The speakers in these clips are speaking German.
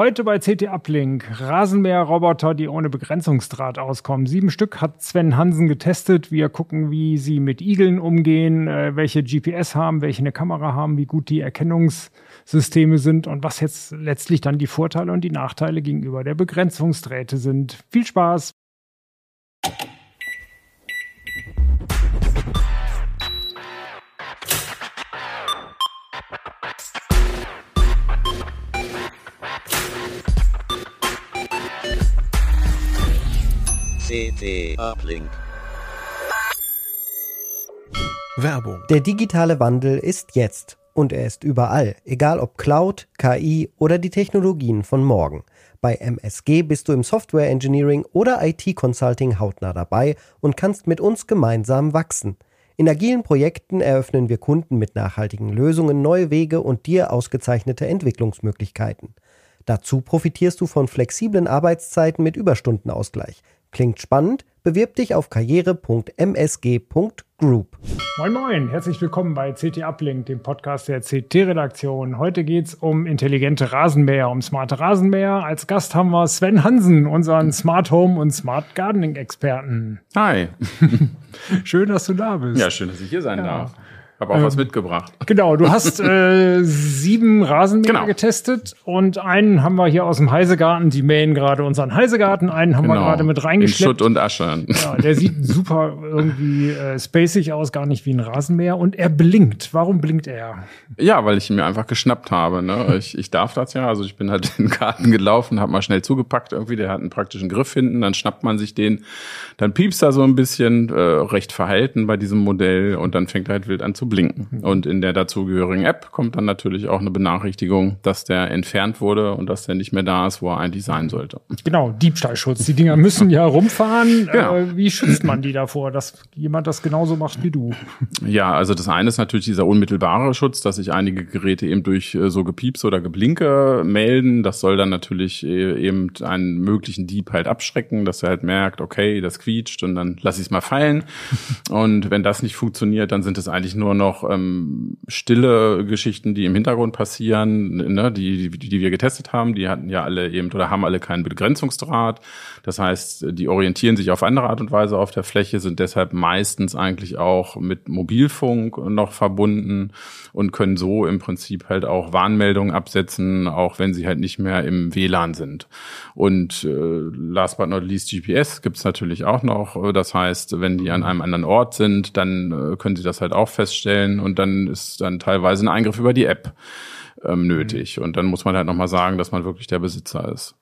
Heute bei CT Uplink Rasenmäher-Roboter, die ohne Begrenzungsdraht auskommen. Sieben Stück hat Sven Hansen getestet. Wir gucken, wie sie mit Igeln umgehen, äh, welche GPS haben, welche eine Kamera haben, wie gut die Erkennungssysteme sind und was jetzt letztlich dann die Vorteile und die Nachteile gegenüber der Begrenzungsdrähte sind. Viel Spaß! CT Uplink. Werbung. Der digitale Wandel ist jetzt und er ist überall, egal ob Cloud, KI oder die Technologien von morgen. Bei MSG bist du im Software Engineering oder IT Consulting hautnah dabei und kannst mit uns gemeinsam wachsen. In agilen Projekten eröffnen wir Kunden mit nachhaltigen Lösungen neue Wege und dir ausgezeichnete Entwicklungsmöglichkeiten. Dazu profitierst du von flexiblen Arbeitszeiten mit Überstundenausgleich. Klingt spannend? Bewirb dich auf karriere.msg.group. Moin Moin, herzlich willkommen bei CT Uplink, dem Podcast der CT-Redaktion. Heute geht es um intelligente Rasenmäher, um smarte Rasenmäher. Als Gast haben wir Sven Hansen, unseren Smart Home und Smart Gardening-Experten. Hi. Schön, dass du da bist. Ja, schön, dass ich hier sein Ja. darf. Habe auch was mitgebracht. Genau, du hast äh, sieben Rasenmäher Genau. getestet und einen haben wir hier aus dem Heisegarten. Die mähen gerade unseren Heisegarten. Einen haben wir gerade mit Genau. In reingeschleppt. Schutt und Asche. Ja, der sieht super irgendwie äh, spacig aus, gar nicht wie ein Rasenmäher. Und er blinkt. Warum blinkt er? Ja, weil ich ihn mir einfach geschnappt habe. Ne? Ich, ich darf das ja. Also ich bin halt in den Garten gelaufen, habe mal schnell zugepackt irgendwie. Der hat einen praktischen Griff hinten. Dann schnappt man sich den. Dann piepst er so ein bisschen, äh, recht verhalten bei diesem Modell. Und dann fängt er halt wild an zu blinken. Und in der dazugehörigen App kommt dann natürlich auch eine Benachrichtigung, dass der entfernt wurde und dass der nicht mehr da ist, wo er eigentlich sein sollte. Genau, Diebstahlschutz. Die Dinger müssen ja rumfahren. Genau. Äh, wie schützt man die davor, dass jemand das genauso macht wie du? Ja, also das eine ist natürlich dieser unmittelbare Schutz, dass sich einige Geräte eben durch äh, so Gepieps oder Geblinke melden. Das soll dann natürlich äh, eben einen möglichen Dieb halt abschrecken, dass er halt merkt, okay, das quietscht und dann lass ich es mal fallen. Und wenn das nicht funktioniert, dann sind es eigentlich nur noch ähm, stille Geschichten, die im Hintergrund passieren, ne, die, die, die wir getestet haben. Die hatten ja alle eben oder haben alle keinen Begrenzungsdraht. Das heißt, die orientieren sich auf andere Art und Weise auf der Fläche, sind deshalb meistens eigentlich auch mit Mobilfunk noch verbunden und können so im Prinzip halt auch Warnmeldungen absetzen, auch wenn sie halt nicht mehr im WLAN sind. Und äh, last but not least GPS gibt's natürlich auch noch. Das heißt, wenn die an einem anderen Ort sind, dann äh, können sie das halt auch feststellen und dann ist dann teilweise ein Eingriff über die App ähm, nötig. Und dann muss man halt nochmal sagen, dass man wirklich der Besitzer ist.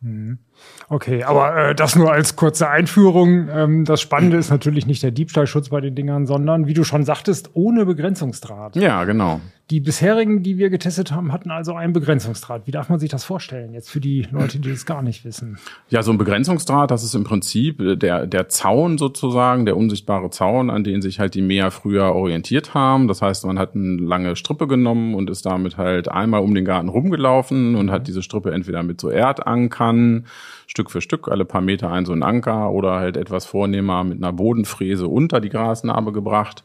Okay, aber äh, das nur als kurze Einführung. Ähm, das Spannende ist natürlich nicht der Diebstahlschutz bei den Dingern, sondern, wie du schon sagtest, ohne Begrenzungsdraht. Ja, genau. Die bisherigen, die wir getestet haben, hatten also einen Begrenzungsdraht. Wie darf man sich das vorstellen? Jetzt für die Leute, die es gar nicht wissen. Ja, so ein Begrenzungsdraht, das ist im Prinzip äh, der, der Zaun sozusagen, der unsichtbare Zaun, an den sich halt die Mäher früher orientiert haben. Das heißt, man hat eine lange Strippe genommen und ist damit halt einmal um den Garten rumgelaufen und hat diese Strippe entweder mit so Erdankern, Stück für Stück, alle paar Meter ein so ein Anker oder halt etwas vornehmer mit einer Bodenfräse unter die Grasnarbe gebracht.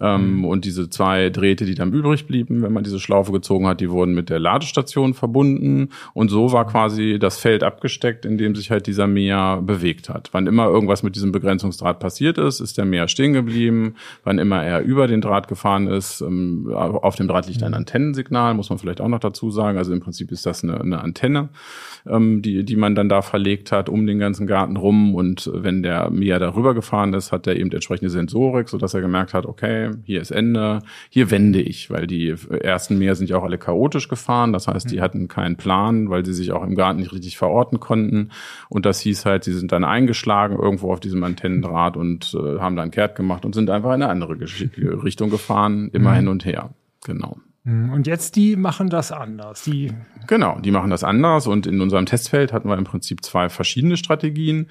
Ähm, Und diese zwei Drähte, die dann übrig blieben, wenn man diese Schlaufe gezogen hat, die wurden mit der Ladestation verbunden. Und so war quasi das Feld abgesteckt, in dem sich halt dieser Mäher bewegt hat. Wann immer irgendwas mit diesem Begrenzungsdraht passiert ist, ist der Mäher stehen geblieben. Wann immer er über den Draht gefahren ist, ähm, auf dem Draht liegt ein Antennensignal, muss man vielleicht auch noch dazu sagen. Also im Prinzip ist das eine, eine Antenne, ähm, die, die man dann da verlegt hat, um den ganzen Garten rum. Und wenn der Mäher darüber gefahren ist, hat er eben entsprechende Sensorik, sodass er gemerkt hat, okay, vorbei, hier ist Ende, hier wende ich, weil die ersten Mäher sind ja auch alle chaotisch gefahren. Das heißt, die mhm. hatten keinen Plan, weil sie sich auch im Garten nicht richtig verorten konnten. Und das hieß halt, sie sind dann eingeschlagen irgendwo auf diesem Antennendraht und äh, haben dann kehrt gemacht und sind einfach in eine andere Gesch Richtung gefahren, immer mhm. hin und her. Genau. Mhm. Und jetzt die machen das anders. Die genau, die machen das anders. Und in unserem Testfeld hatten wir im Prinzip zwei verschiedene Strategien.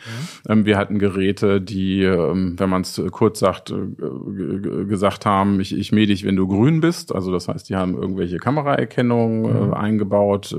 Mhm. wir hatten Geräte, die, ähm, wenn man es kurz sagt, äh, gesagt haben, ich, ich mähe dich, wenn du grün bist. Also das heißt, die haben irgendwelche Kameraerkennung äh, mhm. eingebaut,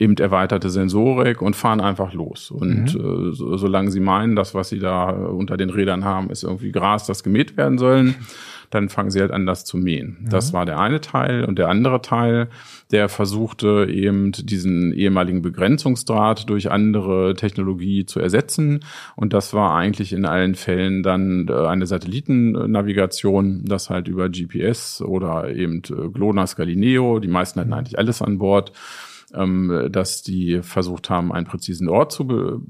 eben erweiterte Sensorik und fahren einfach los. Und mhm. äh, so, solange sie meinen, das, was sie da unter den Rädern haben, ist irgendwie Gras, das gemäht werden sollen, dann fangen sie halt an, das zu mähen. Mhm. Das war der eine Teil. Und der andere Teil, der versuchte eben diesen ehemaligen Begrenzungsdraht durch andere Technologie zu ersetzen. Und das war eigentlich in allen Fällen dann äh, eine Satellitennavigation, das halt über GPS oder eben äh, GLONASS Galileo, die meisten hatten mhm. eigentlich alles an Bord, ähm, dass die versucht haben, einen präzisen Ort zu be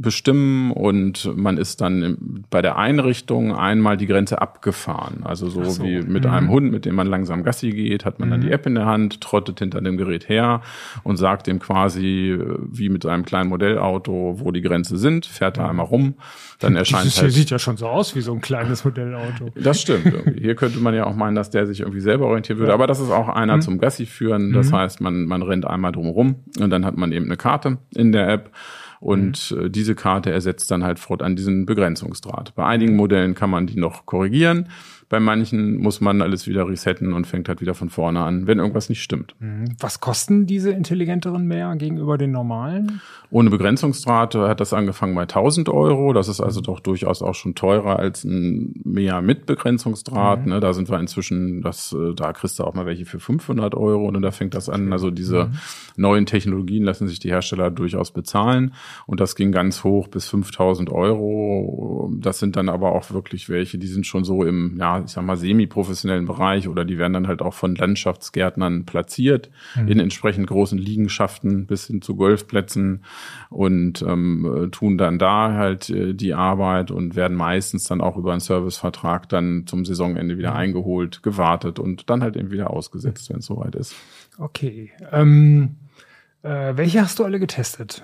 bestimmen und man ist dann bei der Einrichtung einmal die Grenze abgefahren. Also so, so. wie mit mhm. einem Hund, mit dem man langsam Gassi geht, hat man mhm. dann die mhm. App in der Hand, trottet hinter dem Gerät her und sagt dem quasi wie mit einem kleinen Modellauto, wo die Grenze sind, fährt da einmal rum, dann erscheint Dieses halt. sieht ja schon so aus wie so ein kleines Modellauto. Das stimmt. Irgendwie. Hier könnte man ja auch meinen, dass der sich irgendwie selber orientieren würde, aber das ist auch einer mhm. zum Gassi führen. Das mhm. heißt, man man rennt einmal drumherum und dann hat man eben eine Karte in der App und mhm. äh, diese Karte ersetzt dann halt fortan diesen Begrenzungsdraht. Bei einigen Modellen kann man die noch korrigieren. Bei manchen muss man alles wieder resetten und fängt halt wieder von vorne an, wenn irgendwas nicht stimmt. Mhm. Was kosten diese intelligenteren mehr gegenüber den normalen? Ohne Begrenzungsdraht hat das angefangen bei 1000 Euro. Das ist also doch durchaus auch schon teurer als ein mehr mit Begrenzungsdraht. Mhm. Ne? Da sind wir inzwischen, das, äh, da kriegst du auch mal welche für 500 Euro und da fängt das an. Also diese mhm. neuen Technologien lassen sich die Hersteller durchaus bezahlen und das ging ganz hoch bis 5000 Euro. Das sind dann aber auch wirklich welche, die sind schon so im, ja, ich sag mal, semi-professionellen Bereich oder die werden dann halt auch von Landschaftsgärtnern platziert mhm. in entsprechend großen Liegenschaften bis hin zu Golfplätzen und ähm, tun dann da halt äh, die Arbeit und werden meistens dann auch über einen Servicevertrag dann zum Saisonende wieder mhm. eingeholt, gewartet und dann halt eben wieder ausgesetzt, wenn es soweit ist. Okay. Ähm, äh, welche hast du alle getestet?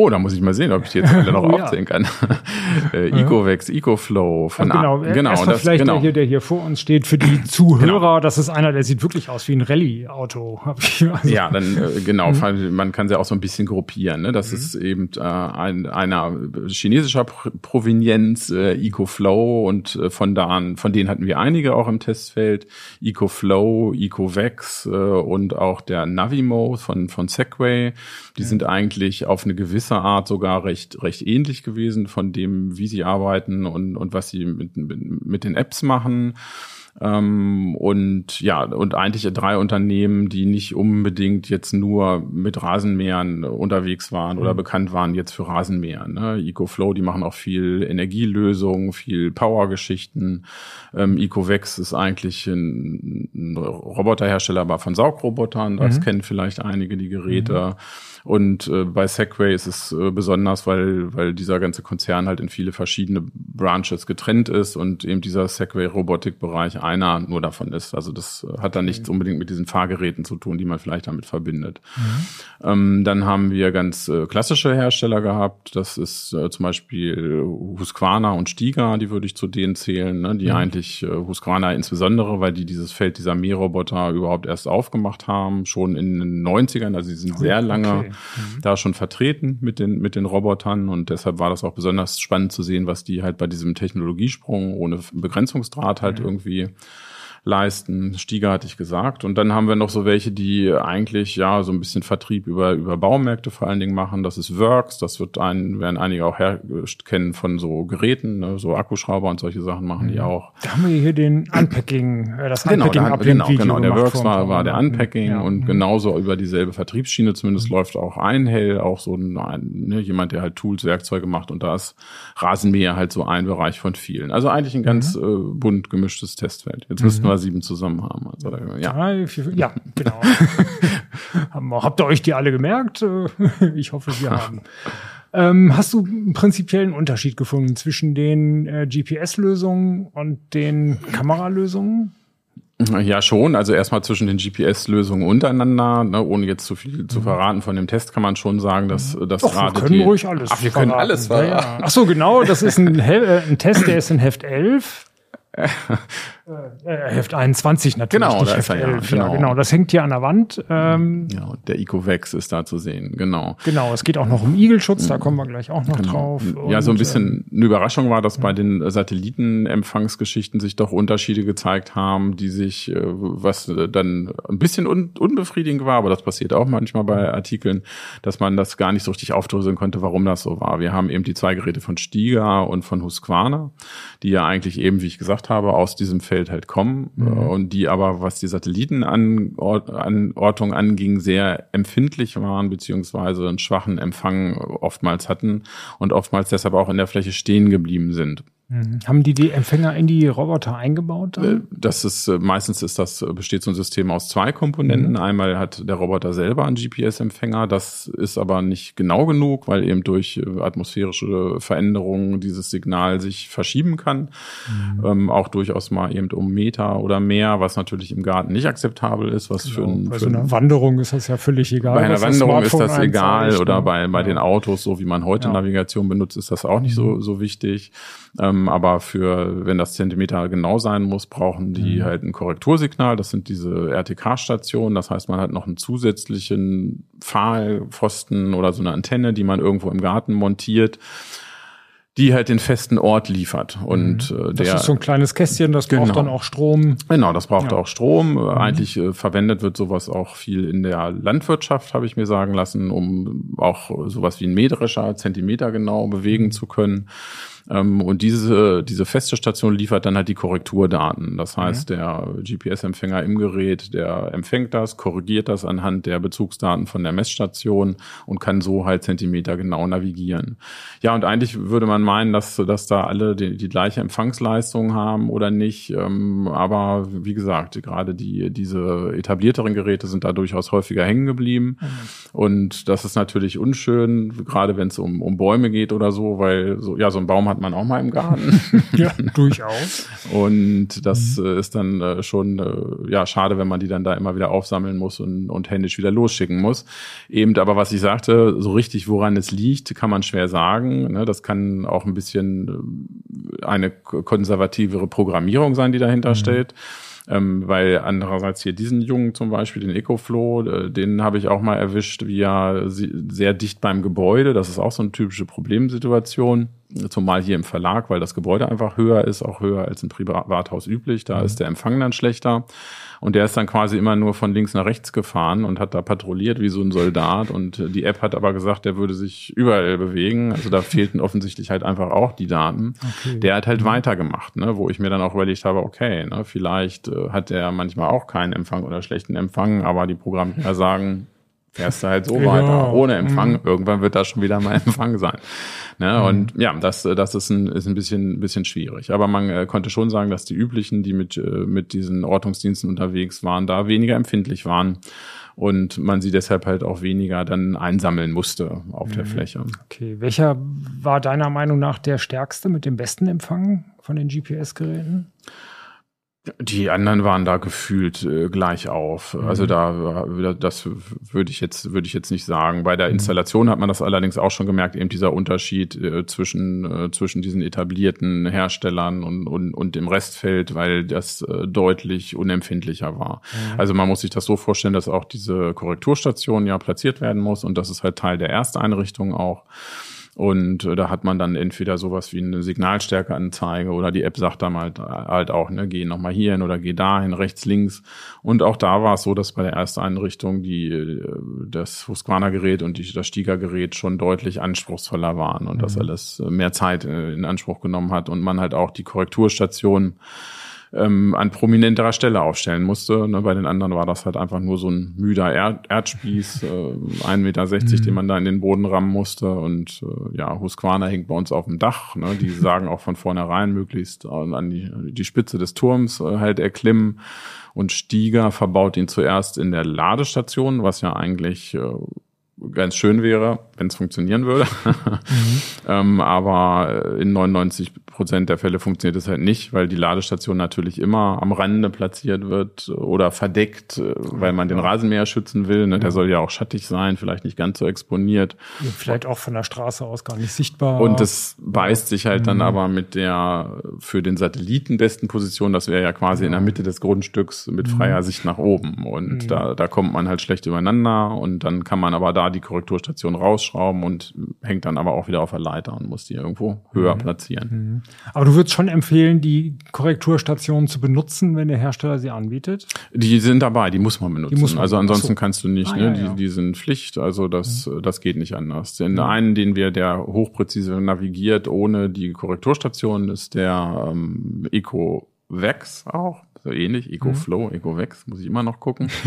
Oh, da muss ich mal sehen, ob ich die jetzt alle noch oh, aufzählen kann. äh, EcoVex, EcoFlow von Ach, genau, genau, Erstmal das, vielleicht genau. der hier, der hier vor uns steht, für die Zuhörer, genau. das ist einer, der sieht wirklich aus wie ein Rallye-Auto. Also, ja, dann äh, genau, mhm. man kann sie auch so ein bisschen gruppieren. Ne? Das mhm. ist eben äh, ein, einer chinesischer Provenienz, äh, EcoFlow und äh, von da an, von denen hatten wir einige auch im Testfeld. EcoFlow, EcoVex äh, und auch der Navimo von von Segway. Die sind eigentlich auf eine gewisse gewisser Art sogar recht, recht ähnlich gewesen von dem, wie sie arbeiten und, und was sie mit, mit, mit den Apps machen. Ähm, und ja, und eigentlich drei Unternehmen, die nicht unbedingt jetzt nur mit Rasenmähern unterwegs waren oder mhm. bekannt waren jetzt für Rasenmähern. Ne? EcoFlow, die machen auch viel Energielösungen, viel Powergeschichten. Ähm, EcoVex ist eigentlich ein, ein Roboterhersteller, aber von Saugrobotern. Das mhm. kennen vielleicht einige die Geräte. Mhm. Und äh, bei Segway ist es äh, besonders, weil, weil dieser ganze Konzern halt in viele verschiedene Branches getrennt ist und eben dieser Segway-Robotik-Bereich einer nur davon ist. Also das äh, hat dann nichts unbedingt mit diesen Fahrgeräten zu tun, die man vielleicht damit verbindet. Mhm. Ähm, dann haben wir ganz äh, klassische Hersteller gehabt. Das ist äh, zum Beispiel Husqvarna und Stiga, die würde ich zu denen zählen, ne? die mhm. eigentlich äh, Husqvarna insbesondere, weil die dieses Feld dieser Mähroboter überhaupt erst aufgemacht haben, schon in den 90ern, also sie sind sehr lange okay mhm. da schon vertreten mit den, mit den Robotern und deshalb war das auch besonders spannend zu sehen, was die halt bei diesem Technologiesprung ohne Begrenzungsdraht halt mhm. irgendwie leisten. Stieger hatte ich gesagt. Und dann haben wir noch so welche, die eigentlich ja so ein bisschen Vertrieb über, über Baumärkte vor allen Dingen machen. Das ist Works. Das wird ein, werden einige auch her kennen von so Geräten, ne? so Akkuschrauber und solche Sachen machen die mhm. auch. Da haben wir hier den Unpacking, äh, das genau, Unpacking da, genau, genau. Der Works war, war der Unpacking ja. und mhm. genauso über dieselbe Vertriebsschiene zumindest mhm. läuft auch Einhell, auch so ein, ne, jemand, der halt Tools, Werkzeuge macht und da ist Rasenmäher halt so ein Bereich von vielen. Also eigentlich ein ganz mhm. äh, bunt gemischtes Testfeld. Jetzt mhm. müssten wir sieben zusammen haben. Also, ja. Drei, vier, ja, genau. Habt ihr euch die alle gemerkt? Ich hoffe, wir haben. Ähm, hast du einen prinzipiellen Unterschied gefunden zwischen den äh, GPS-Lösungen und den Kameralösungen? Ja, schon. Also erstmal zwischen den GPS-Lösungen untereinander, ne, ohne jetzt zu viel zu mhm. verraten von dem Test, kann man schon sagen, dass das gerade. Wir können die, ruhig alles. Ach, wir verraten. können alles verraten. Ja, ja. Ach so, genau. Das ist ein, äh, ein Test, der ist in Heft 11. Äh, äh, Heft 21 natürlich. Genau, da Heft 11. Ja, genau. Ja, genau, das hängt hier an der Wand. Ähm, ja, der Ecovex ist da zu sehen, genau. Genau, es geht auch noch um Igelschutz, da kommen wir gleich auch noch genau. drauf. Und, ja, so ein bisschen äh, eine Überraschung war, dass bei den Satellitenempfangsgeschichten sich doch Unterschiede gezeigt haben, die sich, äh, was dann ein bisschen un unbefriedigend war, aber das passiert auch manchmal bei Artikeln, dass man das gar nicht so richtig aufdröseln konnte, warum das so war. Wir haben eben die zwei Geräte von Stiga und von Husqvarna, die ja eigentlich eben, wie ich gesagt habe, aus diesem Feld Feld halt kommen mhm. Äh, und die aber, was die Satellitenanordnung anging, sehr empfindlich waren, beziehungsweise einen schwachen Empfang oftmals hatten und oftmals deshalb auch in der Fläche stehen geblieben sind. Mhm. Haben die die Empfänger in die Roboter eingebaut? Dann? Äh, das ist äh, meistens ist das besteht so ein System aus zwei Komponenten. Mhm. Einmal hat der Roboter selber einen GPS-Empfänger. Das ist aber nicht genau genug, weil eben durch äh, atmosphärische Veränderungen dieses Signal sich verschieben kann. Mhm. Ähm, auch durchaus mal eben um Meter oder mehr, was natürlich im Garten nicht akzeptabel ist. Was genau. für, ein, bei so einer Wanderung ist das ja völlig egal. Bei einer Wanderung ist das egal oder bei bei ja. den Autos, so wie man heute ja. Navigation benutzt, ist das auch nicht so mhm. so wichtig. Ähm, aber für, wenn das Zentimeter genau sein muss, brauchen die mhm. halt ein Korrektursignal. Das sind diese RTK-Stationen. Das heißt, man hat noch einen zusätzlichen Pfahlpfosten oder so eine Antenne, die man irgendwo im Garten montiert die halt den festen Ort liefert. Und mhm. äh, der, das ist so ein kleines Kästchen, das genau. braucht dann auch Strom. Genau, das braucht ja. auch Strom. Mhm. Eigentlich äh, verwendet wird sowas auch viel in der Landwirtschaft, habe ich mir sagen lassen, um auch sowas wie ein Mähdrescher Zentimeter genau bewegen mhm. zu können. Ähm, und diese, diese feste Station liefert dann halt die Korrekturdaten. Das heißt, mhm. der GPS-Empfänger im Gerät, der empfängt das, korrigiert das anhand der Bezugsdaten von der Messstation und kann so halt Zentimeter genau navigieren. Ja, und eigentlich würde man meinen, dass, dass da alle die, die gleiche Empfangsleistung haben oder nicht. Ähm, aber wie gesagt, gerade die, diese etablierteren Geräte sind da durchaus häufiger hängen geblieben. Mhm. Und das ist natürlich unschön, gerade wenn es um, um Bäume geht oder so, weil so, ja, so ein Baum hat man auch mal im Garten. ja, durchaus. Und das mhm. ist dann äh, schon äh, ja schade, wenn man die dann da immer wieder aufsammeln muss und, und händisch wieder losschicken muss. Eben, aber was ich sagte, so richtig, woran es liegt, kann man schwer sagen. Ne? Das kann auch ein bisschen äh, eine konservativere Programmierung sein, die dahinter mhm. steht. Ähm, weil andererseits hier diesen Jungen zum Beispiel, den EcoFlow, äh, den habe ich auch mal erwischt, wie ja sehr dicht beim Gebäude. Das ist auch so eine typische Problemsituation. Zumal hier im Verlag, weil das Gebäude einfach höher ist, auch höher als im Privathaus üblich. Da mhm. ist der Empfang dann schlechter. Und der ist dann quasi immer nur von links nach rechts gefahren und hat da patrouilliert wie so ein Soldat. Und die App hat aber gesagt, der würde sich überall bewegen. Also da fehlten offensichtlich halt einfach auch die Daten. Okay. Der hat halt mhm. weitergemacht, ne? wo ich mir dann auch überlegt habe, okay, ne, vielleicht äh, hat der manchmal auch keinen Empfang oder schlechten Empfang, aber die Programmierer sagen, fährst du halt so genau. weiter, ohne Empfang. Mhm. Irgendwann wird da schon wieder mal Empfang sein. Ne? Mhm. Und ja, das, das ist ein, ist ein bisschen, bisschen schwierig. Aber man äh, konnte schon sagen, dass die üblichen, die mit, äh, mit diesen Ortungsdiensten unterwegs waren, da weniger empfindlich waren und man sie deshalb halt auch weniger dann einsammeln musste auf mhm. der Fläche. Okay, welcher war deiner Meinung nach der stärkste mit dem besten Empfang von den GPS-Geräten? Die anderen waren da gefühlt äh, gleich auf. Mhm. Also da, das würde ich jetzt, würde ich jetzt nicht sagen. Bei der mhm. Installation hat man das allerdings auch schon gemerkt, eben dieser Unterschied äh, zwischen, äh, zwischen diesen etablierten Herstellern und, und, und dem Restfeld, weil das äh, deutlich unempfindlicher war. Mhm. Also man muss sich das so vorstellen, dass auch diese Korrekturstation ja platziert werden muss und das ist halt Teil der Ersteinrichtung auch. Und äh, da hat man dann entweder sowas wie eine Signalstärkeanzeige oder die App sagt dann halt, halt auch, ne, geh nochmal hier hin oder geh dahin, rechts, links. Und auch da war es so, dass bei der ersten Einrichtung die, äh, das Husqvarna-Gerät und die, das Stiga-Gerät schon deutlich anspruchsvoller waren und mhm. das alles mehr Zeit äh, in Anspruch genommen hat und man halt auch die Korrekturstation ähm, an prominenterer Stelle aufstellen musste. Ne, bei den anderen war das halt einfach nur so ein müder Erd Erdspieß, äh, 1,60 Meter, mhm. den man da in den Boden rammen musste. Und äh, ja, Husqvarna hängt bei uns auf dem Dach. Ne, die sagen auch von vornherein möglichst an die, die Spitze des Turms äh, halt erklimmen. Und Stieger verbaut ihn zuerst in der Ladestation, was ja eigentlich äh, ganz schön wäre, wenn es funktionieren würde. Mhm. ähm, aber in 99 Prozent der Fälle funktioniert es halt nicht, weil die Ladestation natürlich immer am Rande platziert wird oder verdeckt, äh, weil man den Rasenmäher schützen will. Ne? Der soll ja auch schattig sein, vielleicht nicht ganz so exponiert. Vielleicht auch von der Straße aus gar nicht sichtbar. Und das beißt sich halt mhm. dann aber mit der für den Satelliten besten Position. Das wäre ja quasi in der Mitte des Grundstücks mit mhm. freier Sicht nach oben. Und mhm. da, da kommt man halt schlecht übereinander und dann kann man aber da die Korrekturstation rausschrauben und hängt dann aber auch wieder auf der Leiter und muss die irgendwo höher mhm. platzieren. Aber du würdest schon empfehlen, die Korrekturstationen zu benutzen, wenn der Hersteller sie anbietet? Die sind dabei, die muss man benutzen. Muss man, also ansonsten so. kannst du nicht, ah, ne? Ja, die, ja. die sind Pflicht, also das, mhm. das geht nicht anders. Den mhm. einen, den wir, der hochpräzise navigiert ohne die Korrekturstation, ist der ähm, Eco Vex auch so ähnlich. EcoFlow, mhm. EcoVex, muss ich immer noch gucken.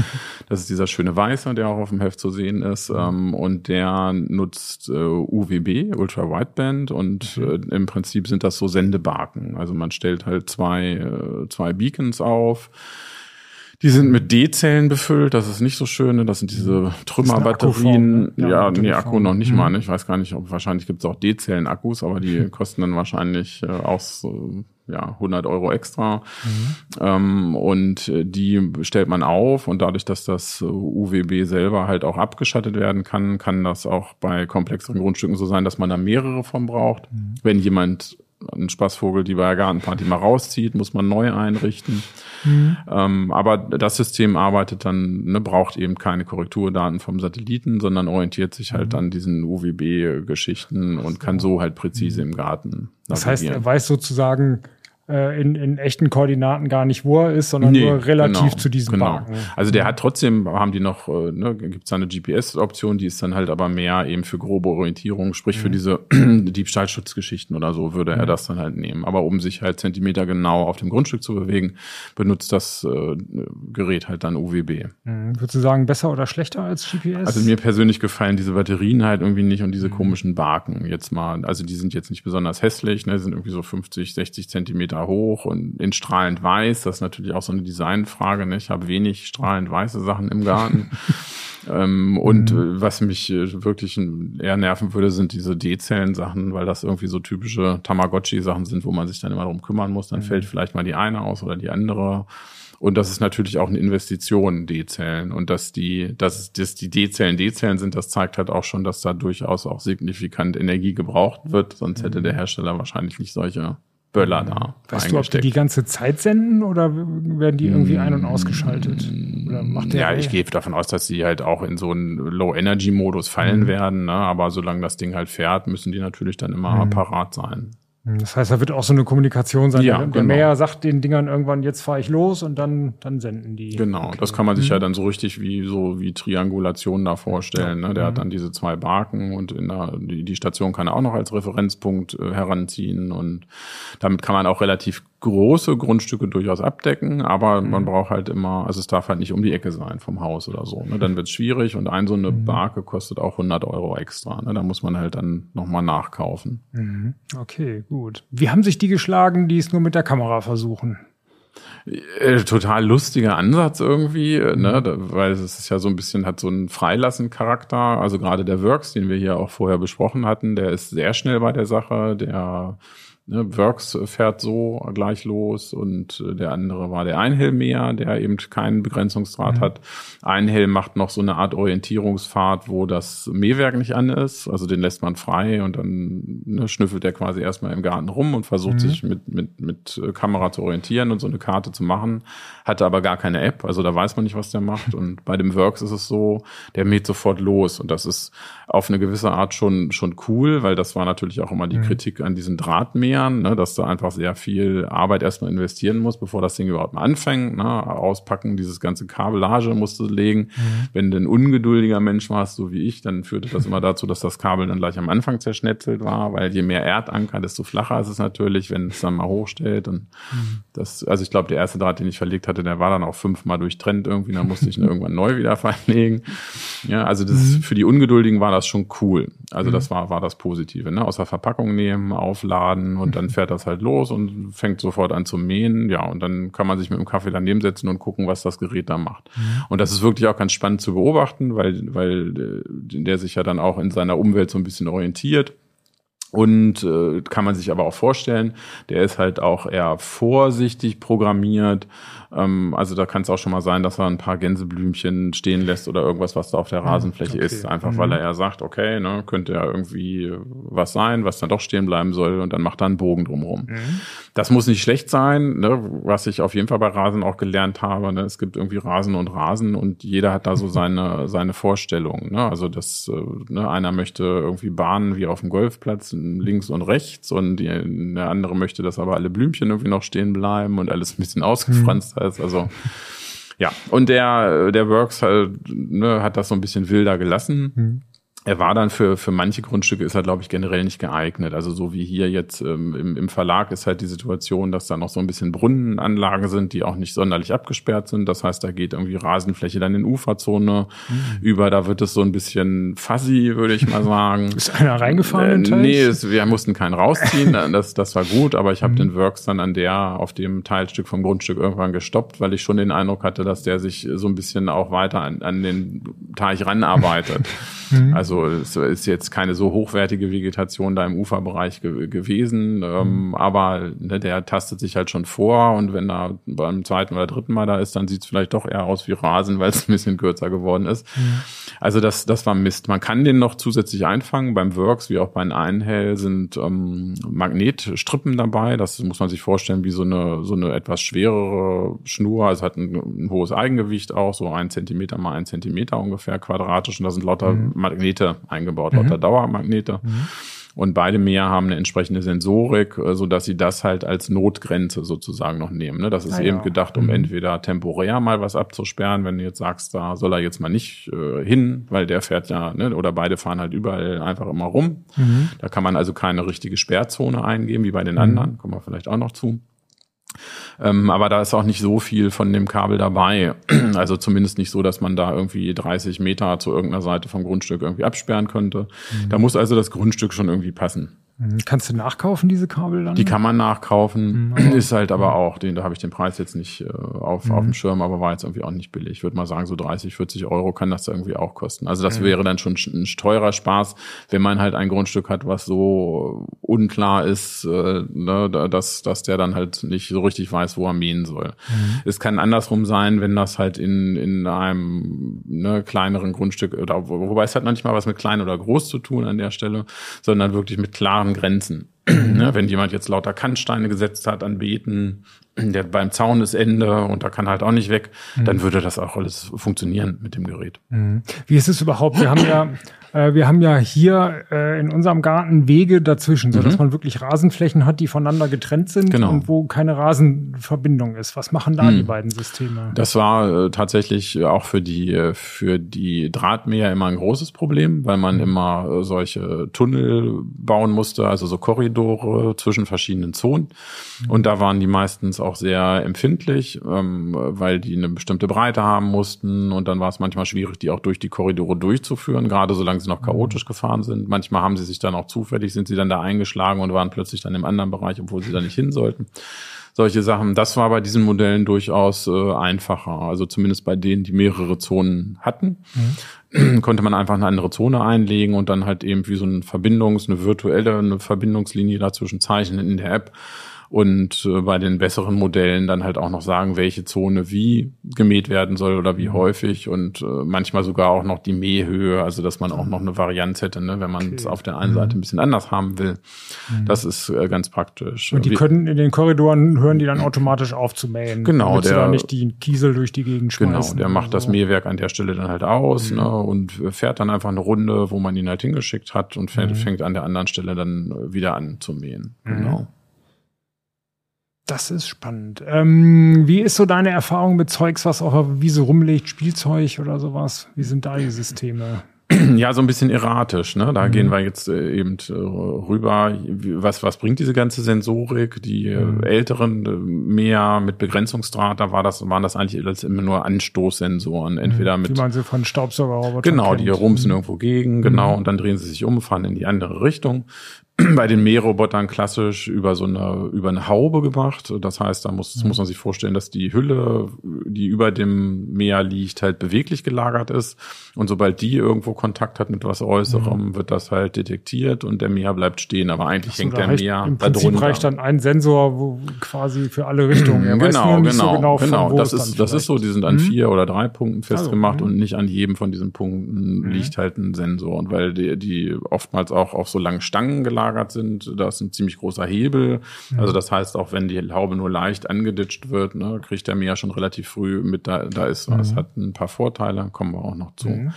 Das ist dieser schöne Weiße, der auch auf dem Heft zu sehen ist. Mhm. Ähm, und der nutzt äh, UWB, Ultra Wideband, und mhm. äh, im Prinzip sind das so Sendebarken. Also man stellt halt zwei, äh, zwei Beacons auf. Die sind mit D-Zellen befüllt, das ist nicht so schön. Ne? Das sind diese mhm. Trümmerbatterien. Ne? Ja, ja nee, Akku noch nicht mhm. mal. Ne? Ich weiß gar nicht, ob wahrscheinlich gibt es auch D-Zellen-Akkus, aber die kosten dann wahrscheinlich äh, aus äh, ja, 100 Euro extra. Mhm. Ähm, und äh, die stellt man auf und dadurch, dass das UWB selber halt auch abgeschattet werden kann, kann das auch bei komplexeren Grundstücken so sein, dass man da mehrere von braucht. Mhm. Wenn jemand ein Spaßvogel die bei der Gartenparty mal rauszieht, muss man neu einrichten. Mhm. Ähm, aber das System arbeitet dann, ne, braucht eben keine Korrekturdaten vom Satelliten, sondern orientiert sich halt mhm. an diesen UWB-Geschichten und kann so halt präzise mhm. im Garten. Das heißt, er weiß sozusagen, in, in echten Koordinaten gar nicht, wo er ist, sondern nee, nur relativ genau, zu diesem genau. Barken. Also der hat trotzdem, haben die noch, äh, ne, gibt es eine GPS-Option, die ist dann halt aber mehr eben für grobe Orientierung, sprich mhm. für diese Diebstahlschutzgeschichten oder so würde mhm. er das dann halt nehmen. Aber um sich halt Zentimeter genau auf dem Grundstück zu bewegen, benutzt das äh, Gerät halt dann UWB. Mhm. Würdest du sagen, besser oder schlechter als GPS? Also mir persönlich gefallen diese Batterien halt irgendwie nicht und diese mhm. komischen Barken jetzt mal. Also die sind jetzt nicht besonders hässlich, ne, sind irgendwie so 50, 60 Zentimeter Meter hoch und in strahlend weiß. Das ist natürlich auch so eine Designfrage. Ne? Ich habe wenig strahlend weiße Sachen im Garten. ähm, und mhm. was mich äh, wirklich eher nerven würde, sind diese D-Zellen-Sachen, weil das irgendwie so typische Tamagotchi-Sachen sind, wo man sich dann immer darum kümmern muss. Dann mhm. fällt vielleicht mal die eine aus oder die andere. Und das ist natürlich auch eine Investition, D-Zellen. Und dass die, dass, dass die D-Zellen D-Zellen sind, das zeigt halt auch schon, dass da durchaus auch signifikant Energie gebraucht wird. Sonst hätte der mhm. Hersteller wahrscheinlich nicht solche Böller da. Weißt du, ob die die ganze Zeit senden oder werden die irgendwie ein- und ausgeschaltet? Oder macht der ja, ich gehe davon aus, dass sie halt auch in so einen Low-Energy-Modus fallen mhm. werden. Ne? Aber solange das Ding halt fährt, müssen die natürlich dann immer mhm. parat sein. Hm, das heißt, da wird auch so eine Kommunikation sein. Ja, der, der genau. Mäher sagt den Dingern irgendwann, jetzt fahre ich los und dann, dann senden die. Genau, okay. das kann man sich mhm. ja dann so richtig wie so wie Triangulation da vorstellen. Ja. Ne? Der mhm. hat dann diese zwei Barken und in der, die, die Station kann er auch noch als Referenzpunkt äh, heranziehen und damit kann man auch relativ große Grundstücke durchaus abdecken, aber mhm. man braucht halt immer, also es darf halt nicht um die Ecke sein vom Haus oder so. Ne? Dann wird es schwierig und ein so eine mhm. Barke kostet auch 100 Euro extra. Ne? Da muss man halt dann nochmal nachkaufen. Mhm. Okay, gut. Wie haben sich die geschlagen, die es nur mit der Kamera versuchen? Äh, total lustiger Ansatz irgendwie, äh, ne, mhm. weil es ist ja so ein bisschen, hat so einen Freilassen-Charakter. Also gerade der Works, den wir hier auch vorher besprochen hatten, der ist sehr schnell bei der Sache, der Ne, Works fährt so gleich los und äh, der andere war der Einhelmäher, der eben keinen Begrenzungsdraht mhm. hat. Einhelm macht noch so eine Art Orientierungsfahrt, wo das Mähwerk nicht an ist. Also den lässt man frei und dann ne, schnüffelt er quasi erstmal im Garten rum und versucht mhm. sich mit, mit, mit äh, Kamera zu orientieren und so eine Karte zu machen. Hatte aber gar keine App, also da weiß man nicht, was der macht. Und bei dem Works ist es so, der mäht sofort los und das ist auf eine gewisse Art schon, schon cool, weil das war natürlich auch immer die mhm. Kritik an diesen Drahtmähern Jahren, ne, dass du einfach sehr viel Arbeit erstmal investieren musst, bevor das Ding überhaupt mal anfängt. Ne, auspacken, dieses ganze Kabellage musst du legen. Mhm. Wenn du ein ungeduldiger Mensch warst, so wie ich, dann führte das immer dazu, dass das Kabel dann gleich am Anfang zerschnetzelt war, weil je mehr Erdanker, desto flacher ist es natürlich, wenn es dann mal hochstellt. Und mhm. das, also ich glaube, der erste Draht, den ich verlegt hatte, der war dann auch fünfmal durchtrennt irgendwie, dann musste ich ihn irgendwann neu wieder verlegen. Ja, also das mhm. für die Ungeduldigen war das schon cool. Also das mhm. war, war das Positive. Ne? Aus der Verpackung nehmen, aufladen Und dann fährt das halt los und fängt sofort an zu mähen. Ja, und dann kann man sich mit dem Kaffee daneben setzen und gucken, was das Gerät da macht. Mhm. Und das ist wirklich auch ganz spannend zu beobachten, weil, weil äh, der sich ja dann auch in seiner Umwelt so ein bisschen orientiert. Und äh, kann man sich aber auch vorstellen, der ist halt auch eher vorsichtig programmiert ähm, also da kann es auch schon mal sein, dass er ein paar Gänseblümchen stehen lässt oder irgendwas, was da auf der ah, Rasenfläche okay. ist. Einfach mhm. weil er ja sagt, okay, ne, könnte ja irgendwie was sein, was dann doch stehen bleiben soll und dann macht er einen Bogen drumherum. Mhm. Das muss nicht schlecht sein, ne, was ich auf jeden Fall bei Rasen auch gelernt habe. Ne, es gibt irgendwie Rasen und Rasen und jeder hat da so seine, seine Vorstellung. Ne? Also das, äh, ne, einer möchte irgendwie Bahnen wie auf dem Golfplatz links und rechts und die, der andere möchte, dass aber alle Blümchen irgendwie noch stehen bleiben und alles ein bisschen ausgefranst mhm ist. Also ja, und der, der Works halt, ne, hat das so ein bisschen wilder gelassen. Mhm er war dann für, für manche Grundstücke ist er, glaube ich, generell nicht geeignet. Also so wie hier jetzt ähm, im, im Verlag ist halt die Situation, dass da noch so ein bisschen Brunnenanlagen sind, die auch nicht sonderlich abgesperrt sind. Das heißt, da geht irgendwie Rasenfläche dann in Uferzone mhm. über. Da wird es so ein bisschen fuzzy, würde ich mal sagen. ist einer reingefahren? Äh, nee, es, wir mussten keinen rausziehen. das, das war gut, aber ich habe mhm. den Works dann an der, auf dem Teilstück vom Grundstück irgendwann gestoppt, weil ich schon den Eindruck hatte, dass der sich so ein bisschen auch weiter an, an den Teich ranarbeitet. Mhm. Also es ist jetzt keine so hochwertige Vegetation da im Uferbereich ge gewesen, ähm, mhm. aber ne, der tastet sich halt schon vor und wenn er beim zweiten oder dritten Mal da ist, dann sieht es vielleicht doch eher aus wie Rasen, weil es ein bisschen kürzer geworden ist. Mhm. Also das, das war Mist. Man kann den noch zusätzlich einfangen. Beim Works wie auch bei Einhell sind ähm, Magnetstrippen dabei. Das muss man sich vorstellen wie so eine, so eine etwas schwerere Schnur. Also hat ein, ein hohes Eigengewicht auch, so ein Zentimeter mal ein Zentimeter ungefähr quadratisch und da sind lauter mhm. Magnete eingebaut, mhm. lauter Dauermagnete. Mhm. Und beide Meer haben eine entsprechende Sensorik, äh, so dass sie das halt als Notgrenze sozusagen noch nehmen. Ne? Das ist ah, eben ja. gedacht, um mhm. entweder temporär mal was abzusperren, wenn du jetzt sagst, da soll er jetzt mal nicht äh, hin, weil der fährt ja, ne? oder beide fahren halt überall einfach immer rum. Mhm. Da kann man also keine richtige Sperrzone eingeben, wie bei den mhm. anderen. Kommen wir vielleicht auch noch zu. Ähm, aber da ist auch nicht so viel von dem Kabel dabei. Also zumindest nicht so, dass man da irgendwie 30 Meter zu irgendeiner Seite vom Grundstück irgendwie absperren könnte. Mhm. Da muss also das Grundstück schon irgendwie passen. Mhm. Kannst du nachkaufen, diese Kabel dann? Die kann man nachkaufen. Mhm. Ist halt aber auch, den, da habe ich den Preis jetzt nicht äh, auf, mhm. auf dem Schirm, aber war jetzt irgendwie auch nicht billig. Ich würde mal sagen, so 30, 40 Euro kann das irgendwie auch kosten. Also das mhm. wäre dann schon ein teurer Spaß, wenn man halt ein Grundstück hat, was so unklar ist, äh, ne, dass, dass der dann halt nicht so richtig weiß, wo er mähen soll. Mhm. Es kann andersrum sein, wenn das halt in, in einem ne, kleineren Grundstück, oder wobei es hat noch nicht mal was mit klein oder groß zu tun an der Stelle, sondern wirklich mit klaren Grenzen. ne, wenn jemand jetzt lauter Kantsteine gesetzt hat an Beeten, der beim Zaun ist Ende und da kann halt auch nicht weg, mhm. dann würde das auch alles funktionieren mit dem Gerät. Mhm. Wie ist es überhaupt? Wir haben ja äh, wir haben ja hier äh, in unserem Garten Wege dazwischen, so dass mhm. man wirklich Rasenflächen hat, die voneinander getrennt sind genau. und wo keine Rasenverbindung ist. Was machen da mhm. die beiden Systeme? Das war äh, tatsächlich auch für die äh, für die Drahtmäher immer ein großes Problem, weil man mhm. immer äh, solche Tunnel bauen musste, also so Korridore zwischen verschiedenen Zonen. Mhm. Und da waren die meistens auch sehr empfindlich, ähm, weil die eine bestimmte Breite haben mussten und dann war es manchmal schwierig, die auch durch die Korridore durchzuführen, gerade solange sie noch chaotisch gefahren sind. Manchmal haben sie sich dann auch zufällig, sind sie dann da eingeschlagen und waren plötzlich dann im anderen Bereich, obwohl sie da nicht hin sollten. Solche Sachen. Das war bei diesen Modellen durchaus äh, einfacher. Also zumindest bei denen, die mehrere Zonen hatten, mhm. konnte man einfach eine andere Zone einlegen und dann halt eben wie so eine Verbindungs-, eine virtuelle eine Verbindungslinie dazwischen zeichnen in der App und äh, bei den besseren Modellen dann halt auch noch sagen, welche Zone wie gemäht werden soll oder wie mhm. häufig und äh, manchmal sogar auch noch die Mähhöhe, also dass man auch noch eine Varianz hätte, ne, wenn man es okay. auf der einen Seite mhm. ein bisschen anders haben will. Mhm. Das ist äh, ganz praktisch. Und die wie, können in den Korridoren hören die dann automatisch auf zu mähen. Genau, der da nicht die Kiesel durch die Gegend genau, schmeißen. Genau, der macht so. das Mähwerk an der Stelle dann halt aus mhm. ne, und fährt dann einfach eine Runde, wo man ihn halt hingeschickt hat und fängt, mhm. fängt an der anderen Stelle dann wieder an zu mähen. Genau. Das ist spannend. Ähm, wie ist so deine Erfahrung mit Zeugs, was auf der Wiese rumliegt, Spielzeug oder sowas? Wie sind da die Systeme? Ja, so ein bisschen erratisch. Ne? Da mhm. gehen wir jetzt äh, eben äh, rüber. Was, was bringt diese ganze Sensorik? Die äh, mhm. älteren mehr mit Begrenzungsdraht, da war das, waren das eigentlich immer nur Anstoßsensoren. Entweder mit. Wie man sie von Staubsaugerrobotern Genau, kennt. die rumsen mhm. irgendwo gegen, genau, mhm. und dann drehen sie sich um, fahren in die andere Richtung. bei den Mährobotern klassisch über so eine, über eine Haube gemacht. Das heißt, da muss, mhm. muss man sich vorstellen, dass die Hülle, die über dem Meer liegt, halt beweglich gelagert ist. Und sobald die irgendwo Kontakt hat mit was Äußerem, mhm. wird das halt detektiert und der Meer bleibt stehen. Aber eigentlich so, hängt der Meer Im Prinzip drunter. reicht dann ein Sensor wo quasi für alle Richtungen. Er genau, genau, so genau, genau. Von, das ist, das ist so. Die sind an mhm. vier oder drei Punkten festgemacht also, und nicht an jedem von diesen Punkten mhm. liegt halt ein Sensor. Und weil die, die oftmals auch auf so langen Stangen gelagert gelagert sind. Da ist ein ziemlich großer Hebel. Mhm. Also das heißt, auch wenn die Haube nur leicht angeditscht wird, ne, kriegt der ja schon relativ früh mit, da, da ist was. Mhm. Hat ein paar Vorteile, kommen wir auch noch zu. Mhm.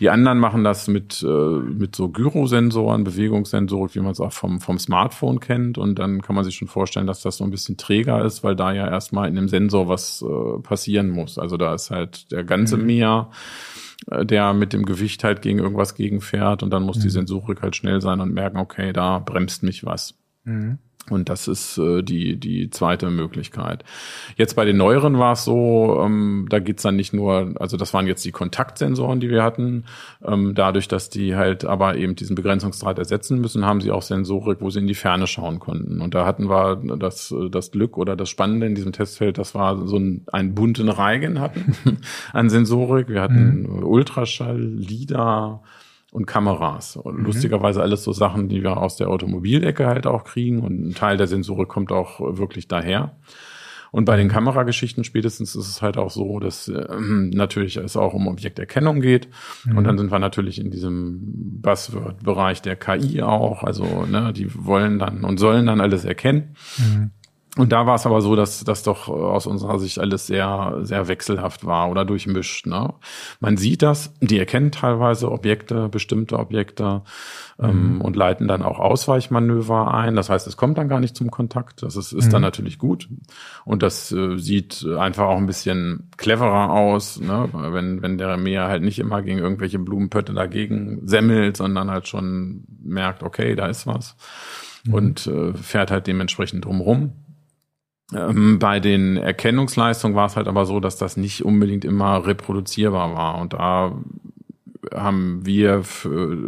Die anderen machen das mit, äh, mit so Gyrosensoren, Bewegungssensoren, wie man es auch vom, vom Smartphone kennt. Und dann kann man sich schon vorstellen, dass das so ein bisschen träger ist, weil da ja erstmal in dem Sensor was äh, passieren muss. Also da ist halt der ganze mhm. Meer äh, der mit dem Gewicht halt gegen irgendwas gegenfährt und dann muss mhm. die Sensorik halt schnell sein und merken, okay, da bremst mich was. Mhm. Und das ist äh, die, die zweite Möglichkeit. Jetzt bei den neueren war es so, ähm, da geht's dann nicht nur, also das waren jetzt die Kontaktsensoren, die wir hatten. Ähm, dadurch, dass die halt aber eben diesen Begrenzungsdraht ersetzen müssen, haben sie auch Sensorik, wo sie in die Ferne schauen konnten. Und da hatten wir das, das Glück oder das Spannende in diesem Testfeld, das war so ein, einen bunten Reigen hatten an Sensorik. Wir hatten mhm. Ultraschall, LIDAR, und Kameras. Und mhm. lustigerweise alles so Sachen, die wir aus der Automobilecke halt auch kriegen. Und ein Teil der Sensorik kommt auch wirklich daher. Und bei den Kamerageschichten spätestens ist es halt auch so, dass äh, natürlich es auch um Objekterkennung geht. Mhm. Und dann sind wir natürlich in diesem Buzzword-Bereich der KI auch. Also ne, die wollen dann und sollen dann alles erkennen. Mhm. Und da war es aber so, dass das doch aus unserer Sicht alles sehr, sehr wechselhaft war oder durchmischt. Ne? Man sieht das, die erkennen teilweise Objekte, bestimmte Objekte ähm, mhm. und leiten dann auch Ausweichmanöver ein. Das heißt, es kommt dann gar nicht zum Kontakt. Das ist, ist mhm. dann natürlich gut. Und das äh, sieht einfach auch ein bisschen cleverer aus, ne? wenn, wenn der Meer halt nicht immer gegen irgendwelche Blumenpötte dagegen semmelt, sondern halt schon merkt, okay, da ist was. Mhm. Und äh, fährt halt dementsprechend drumrum. Ähm, bei den Erkennungsleistungen war es halt aber so, dass das nicht unbedingt immer reproduzierbar war. Und da haben wir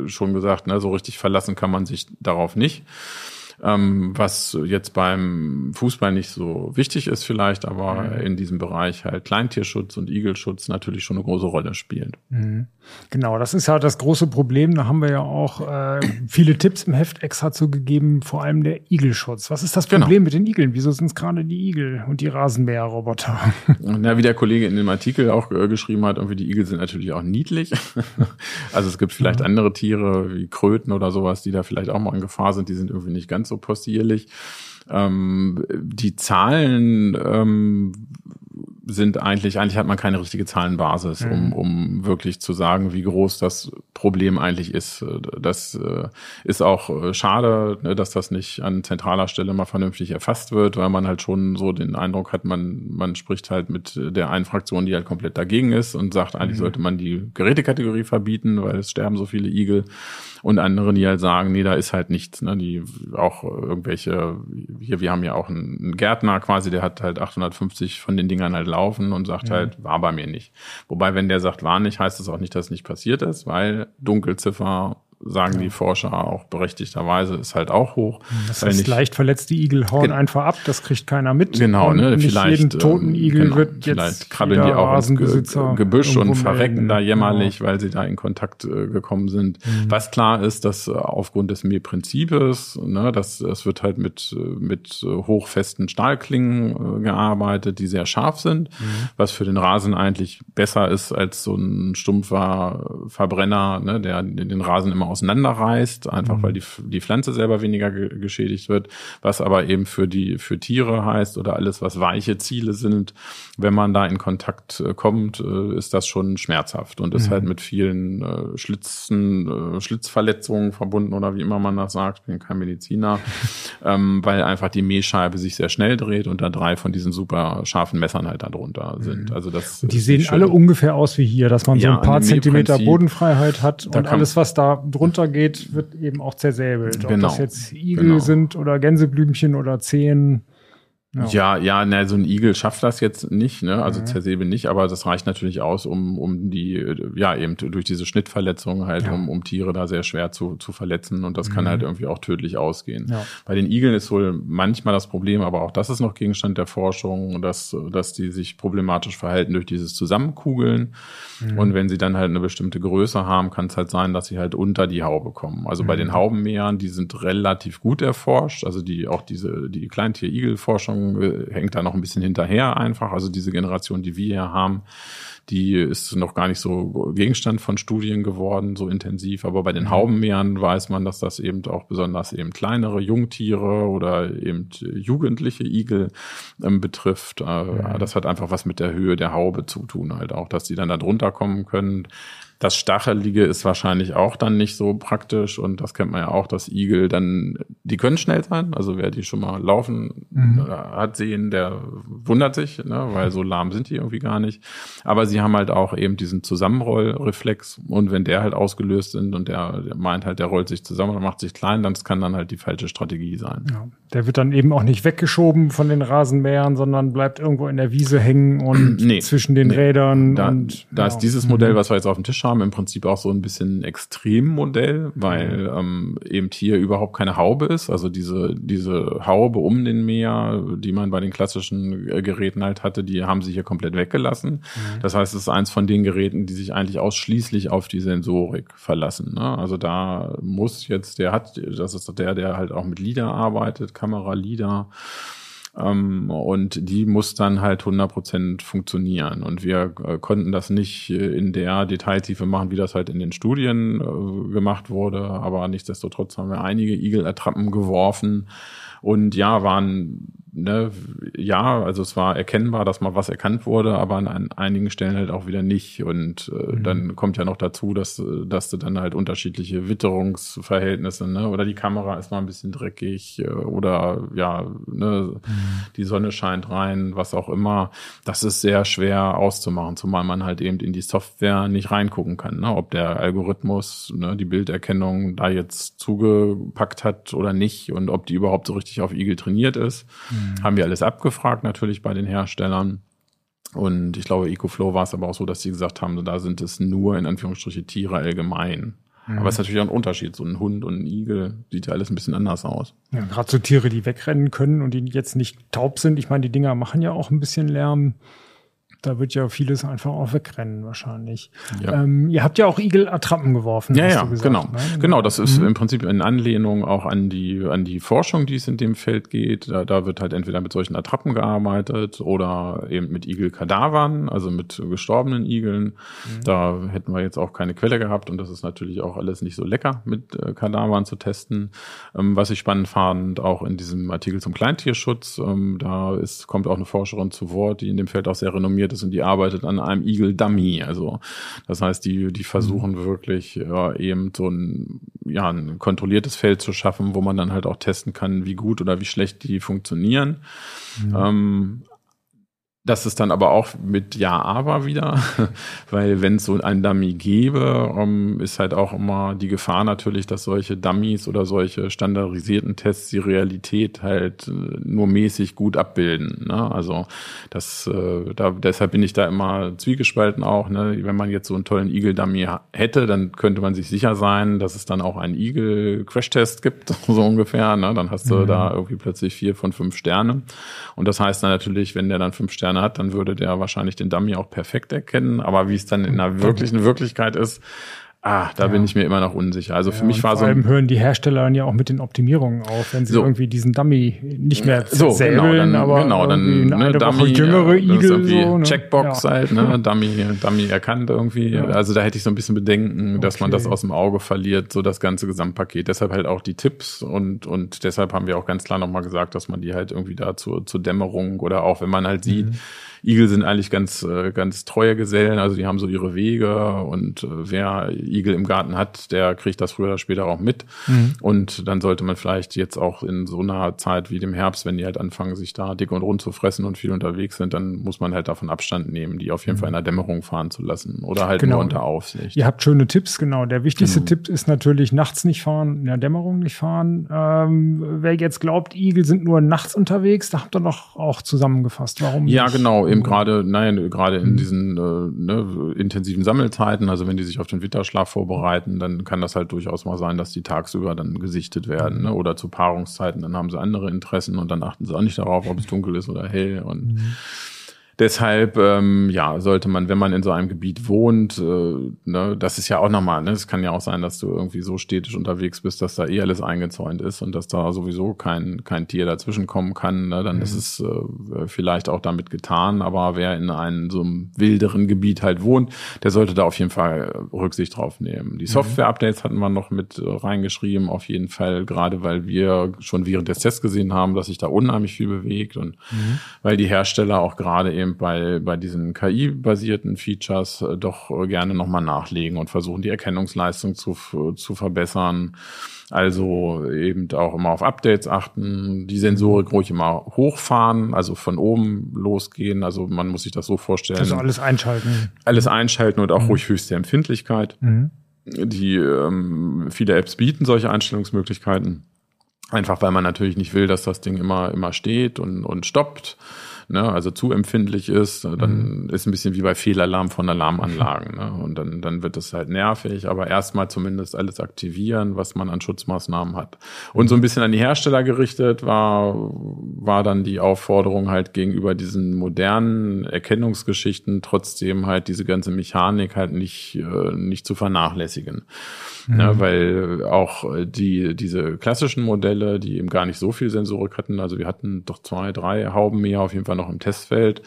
schon gesagt, ne, so richtig verlassen kann man sich darauf nicht was jetzt beim Fußball nicht so wichtig ist vielleicht, aber mhm. in diesem Bereich halt Kleintierschutz und Igelschutz natürlich schon eine große Rolle spielt. Mhm. Genau, das ist ja das große Problem. Da haben wir ja auch äh, viele Tipps im Heft extra zugegeben, vor allem der Igelschutz. Was ist das genau. Problem genau. mit den Igeln? Wieso sind es gerade die Igel und die Rasenmäherroboter? Ja, wie der Kollege in dem Artikel auch äh, geschrieben hat, irgendwie die Igel sind natürlich auch niedlich. also es gibt vielleicht ja. andere Tiere wie Kröten oder sowas, die da vielleicht auch mal in Gefahr sind. Die sind irgendwie nicht ganz so possierlich. Ähm, die Zahlen ähm, sind eigentlich, eigentlich hat man keine richtige Zahlenbasis, um, mhm. um wirklich zu sagen, wie groß das Problem eigentlich ist. Das äh, ist auch äh, schade, ne, dass das nicht an zentraler Stelle mal vernünftig erfasst wird, weil man halt schon so den Eindruck hat, man, man spricht halt mit der einen Fraktion, die halt komplett dagegen ist und sagt, eigentlich mhm. sollte man die Gerätekategorie verbieten, weil es sterben so viele Igel und andere, die halt sagen, nee, da ist halt nichts, ne, die auch irgendwelche, hier, wir haben ja auch einen Gärtner quasi, der hat halt 850 von den Dingern halt laufen und sagt ja. halt, war bei mir nicht. Wobei, wenn der sagt, war nicht, heißt das auch nicht, dass es nicht passiert ist, weil Dunkelziffer sagen ja. die Forscher auch berechtigterweise, ist halt auch hoch. Das heißt, nicht, leicht verletzte Igel hauen einfach ab, das kriegt keiner mit. Genau, und ne, vielleicht jeden toten ähm, Igel genau, wird vielleicht jetzt krabbeln die auch ins Ge Gebüsch und verrecken da jämmerlich, genau. weil sie da in Kontakt äh, gekommen sind. Mhm. Was klar ist, dass äh, aufgrund des Mähprinzips, ne, das, das wird halt mit, äh, mit äh, hochfesten Stahlklingen äh, gearbeitet, die sehr scharf sind, mhm. was für den Rasen eigentlich besser ist als so ein stumpfer Verbrenner, ne, der den Rasen immer auseinanderreißt, einfach mhm. weil die, die Pflanze selber weniger ge geschädigt wird, was aber eben für die für Tiere heißt oder alles, was weiche Ziele sind, wenn man da in Kontakt äh, kommt, äh, ist das schon schmerzhaft und ist mhm. halt mit vielen äh, Schlitzen, äh, Schlitzverletzungen verbunden oder wie immer man das sagt, ich bin kein Mediziner, ähm, weil einfach die Mähscheibe sich sehr schnell dreht und da drei von diesen super scharfen Messern halt darunter sind. Mhm. Also das und die sehen alle ungefähr aus wie hier, dass man ja, so ein paar Zentimeter Bodenfreiheit hat und alles, was da drunter geht, wird eben auch zersäbelt. Ob genau. das jetzt Igel genau. sind oder Gänseblümchen oder Zehen. Ja, ja, ne, so ein Igel schafft das jetzt nicht, ne? Also mhm. Zersäbe nicht, aber das reicht natürlich aus, um, um die, ja, eben durch diese Schnittverletzung halt, ja. um, um Tiere da sehr schwer zu, zu verletzen und das mhm. kann halt irgendwie auch tödlich ausgehen. Ja. Bei den Igeln ist wohl manchmal das Problem, aber auch das ist noch Gegenstand der Forschung, dass, dass die sich problematisch verhalten durch dieses Zusammenkugeln. Mhm. Und wenn sie dann halt eine bestimmte Größe haben, kann es halt sein, dass sie halt unter die Haube kommen. Also bei den mhm. Haubenmeeren, die sind relativ gut erforscht, also die auch diese, die Kleintier-Igel-Forschung äh, hängt da noch ein bisschen hinterher einfach. Also diese Generation, die wir hier haben, die ist noch gar nicht so Gegenstand von Studien geworden, so intensiv. Aber bei den mhm. Haubenmeeren weiß man, dass das eben auch besonders eben kleinere Jungtiere oder eben jugendliche Igel ähm, betrifft. Äh, mhm. Das hat einfach was mit der Höhe der Haube zu tun, halt auch, dass die dann da drunter kommen können. Das Stachelige ist wahrscheinlich auch dann nicht so praktisch und das kennt man ja auch, dass Igel dann, die können schnell sein, also wer die schon mal laufen mhm. Hat sehen, der wundert sich, ne, weil so lahm sind die irgendwie gar nicht. Aber sie haben halt auch eben diesen Zusammenrollreflex und wenn der halt ausgelöst sind und der, der meint halt, der rollt sich zusammen und macht sich klein, dann kann dann halt die falsche Strategie sein. Ja, der wird dann eben auch nicht weggeschoben von den Rasenmähern, sondern bleibt irgendwo in der Wiese hängen und nee, zwischen den nee. Rädern. Da, und, da ja. ist dieses Modell, mhm. was wir jetzt auf dem Tisch haben, im Prinzip auch so ein bisschen Extremmodell, weil ähm, eben hier überhaupt keine Haube ist. Also diese, diese Haube um den Meer, die man bei den klassischen äh, Geräten halt hatte, die haben sie hier komplett weggelassen. Mhm. Das heißt, es ist eins von den Geräten, die sich eigentlich ausschließlich auf die Sensorik verlassen. Ne? Also da muss jetzt, der hat, das ist der, der halt auch mit LIDAR arbeitet, Kamera LIDAR. Ähm, und die muss dann halt 100% funktionieren. Und wir äh, konnten das nicht äh, in der Detailtiefe machen, wie das halt in den Studien äh, gemacht wurde. Aber nichtsdestotrotz haben wir einige Igel-Attrappen geworfen. Und ja, waren ne, ja, also es war erkennbar, dass mal was erkannt wurde, aber an, an einigen Stellen halt auch wieder nicht. Und äh, mhm. dann kommt ja noch dazu, dass, dass du dann halt unterschiedliche Witterungsverhältnisse, ne, oder die Kamera ist mal ein bisschen dreckig äh, oder ja, ne, mhm. die Sonne scheint rein, was auch immer. Das ist sehr schwer auszumachen, zumal man halt eben in die Software nicht reingucken kann, ne, ob der Algorithmus, ne, die Bilderkennung da jetzt zugepackt hat oder nicht und ob die überhaupt so richtig auf Igel trainiert ist. Mhm. Haben wir alles abgefragt natürlich bei den Herstellern. Und ich glaube, EcoFlow war es aber auch so, dass sie gesagt haben, da sind es nur in Anführungsstriche Tiere allgemein. Mhm. Aber es ist natürlich auch ein Unterschied. So ein Hund und ein Igel sieht ja alles ein bisschen anders aus. Ja, gerade so Tiere, die wegrennen können und die jetzt nicht taub sind. Ich meine, die Dinger machen ja auch ein bisschen Lärm da wird ja vieles einfach auch wegrennen wahrscheinlich. Ja. Ähm, ihr habt ja auch Igel-Attrappen geworfen. Ja, ja, gesagt, genau. Ne? Genau, das ist mhm. im Prinzip in Anlehnung auch an die, an die Forschung, die es in dem Feld geht. Da, da wird halt entweder mit solchen Attrappen gearbeitet oder eben mit Igel-Kadavern, also mit gestorbenen Igeln. Mhm. Da hätten wir jetzt auch keine Quelle gehabt und das ist natürlich auch alles nicht so lecker, mit äh, Kadavern zu testen. Ähm, was ich spannend fand, auch in diesem Artikel zum Kleintierschutz, ähm, da ist, kommt auch eine Forscherin zu Wort, die in dem Feld auch sehr renommiert ist ist und die arbeitet an einem Eagle Dummy. Also das heißt, die, die versuchen mhm. wirklich ja, eben so ein, ja, ein kontrolliertes Feld zu schaffen, wo man dann halt auch testen kann, wie gut oder wie schlecht die funktionieren. Mhm. Ähm, das ist dann aber auch mit Ja, aber wieder, weil wenn es so ein Dummy gäbe, ähm, ist halt auch immer die Gefahr natürlich, dass solche Dummies oder solche standardisierten Tests die Realität halt äh, nur mäßig gut abbilden. Ne? Also das, äh, da, deshalb bin ich da immer zwiegespalten auch. Ne? Wenn man jetzt so einen tollen Eagle-Dummy hätte, dann könnte man sich sicher sein, dass es dann auch einen Eagle-Crash-Test gibt, so ungefähr. Ne? Dann hast du mhm. da irgendwie plötzlich vier von fünf Sterne. Und das heißt dann natürlich, wenn der dann fünf Sterne Sterne hat, dann würde der wahrscheinlich den Dummy auch perfekt erkennen. Aber wie es dann in der wirklichen Wirklichkeit ist, Ah, da ja. bin ich mir immer noch unsicher. Also für mich war vor so. Vor allem hören die Hersteller dann ja auch mit den Optimierungen auf, wenn sie so. irgendwie diesen Dummy nicht mehr so, genau, dann, aber genau, dann ne, Dummy, jüngere Igel, so, ne? Checkbox ja. halt, ne, Dummy, Dummy erkannt irgendwie. Ja. Also da hätte ich so ein bisschen Bedenken, dass okay. man das aus dem Auge verliert, so das ganze Gesamtpaket. Deshalb halt auch die Tipps und und deshalb haben wir auch ganz klar nochmal gesagt, dass man die halt irgendwie da zur, zur Dämmerung oder auch wenn man halt sieht, mhm Igel sind eigentlich ganz, äh, ganz treue Gesellen, also die haben so ihre Wege und äh, wer Igel im Garten hat, der kriegt das früher oder später auch mit. Mhm. Und dann sollte man vielleicht jetzt auch in so einer Zeit wie dem Herbst, wenn die halt anfangen, sich da dick und rund zu fressen und viel unterwegs sind, dann muss man halt davon Abstand nehmen, die auf jeden mhm. Fall in der Dämmerung fahren zu lassen oder halt genau. nur unter Aufsicht. Ihr habt schöne Tipps, genau. Der wichtigste genau. Tipp ist natürlich nachts nicht fahren, in der Dämmerung nicht fahren. Ähm, wer jetzt glaubt, Igel sind nur nachts unterwegs, da habt ihr doch auch zusammengefasst. Warum? Ja, genau. Eben gerade, nein, gerade in mhm. diesen äh, ne, intensiven Sammelzeiten, also wenn die sich auf den Winterschlaf vorbereiten, dann kann das halt durchaus mal sein, dass die tagsüber dann gesichtet werden. Ne? Oder zu Paarungszeiten, dann haben sie andere Interessen und dann achten sie auch nicht darauf, ob es dunkel ist oder hell. Und mhm. Deshalb, ähm, ja, sollte man, wenn man in so einem Gebiet wohnt, äh, ne, das ist ja auch nochmal, ne, es kann ja auch sein, dass du irgendwie so städtisch unterwegs bist, dass da eh alles eingezäunt ist und dass da sowieso kein, kein Tier dazwischen kommen kann, ne, dann mhm. ist es äh, vielleicht auch damit getan, aber wer in einem so einem wilderen Gebiet halt wohnt, der sollte da auf jeden Fall Rücksicht drauf nehmen. Die mhm. Software-Updates hatten wir noch mit äh, reingeschrieben, auf jeden Fall, gerade weil wir schon während des Tests gesehen haben, dass sich da unheimlich viel bewegt und mhm. weil die Hersteller auch gerade eben eben bei, bei diesen KI-basierten Features äh, doch gerne nochmal nachlegen und versuchen, die Erkennungsleistung zu, zu verbessern. Also eben auch immer auf Updates achten, die Sensorik ruhig immer hochfahren, also von oben losgehen. Also man muss sich das so vorstellen. Also alles einschalten. Alles einschalten und auch mhm. ruhig höchste Empfindlichkeit. Mhm. Die ähm, viele Apps bieten solche Einstellungsmöglichkeiten. Einfach weil man natürlich nicht will, dass das Ding immer, immer steht und, und stoppt ne, also zu empfindlich ist, dann mhm. ist ein bisschen wie bei Fehlalarm von Alarmanlagen. Ne? Und dann, dann wird es halt nervig, aber erstmal zumindest alles aktivieren, was man an Schutzmaßnahmen hat. Und so ein bisschen an die Hersteller gerichtet war, war dann die Aufforderung halt gegenüber diesen modernen Erkennungsgeschichten trotzdem halt diese ganze Mechanik halt nicht, äh, nicht zu vernachlässigen. Mhm. Ja, weil auch die, diese klassischen Modelle, die eben gar nicht so viel Sensorik hatten, also wir hatten doch zwei, drei Hauben mehr auf jeden Fall noch im Testfeld.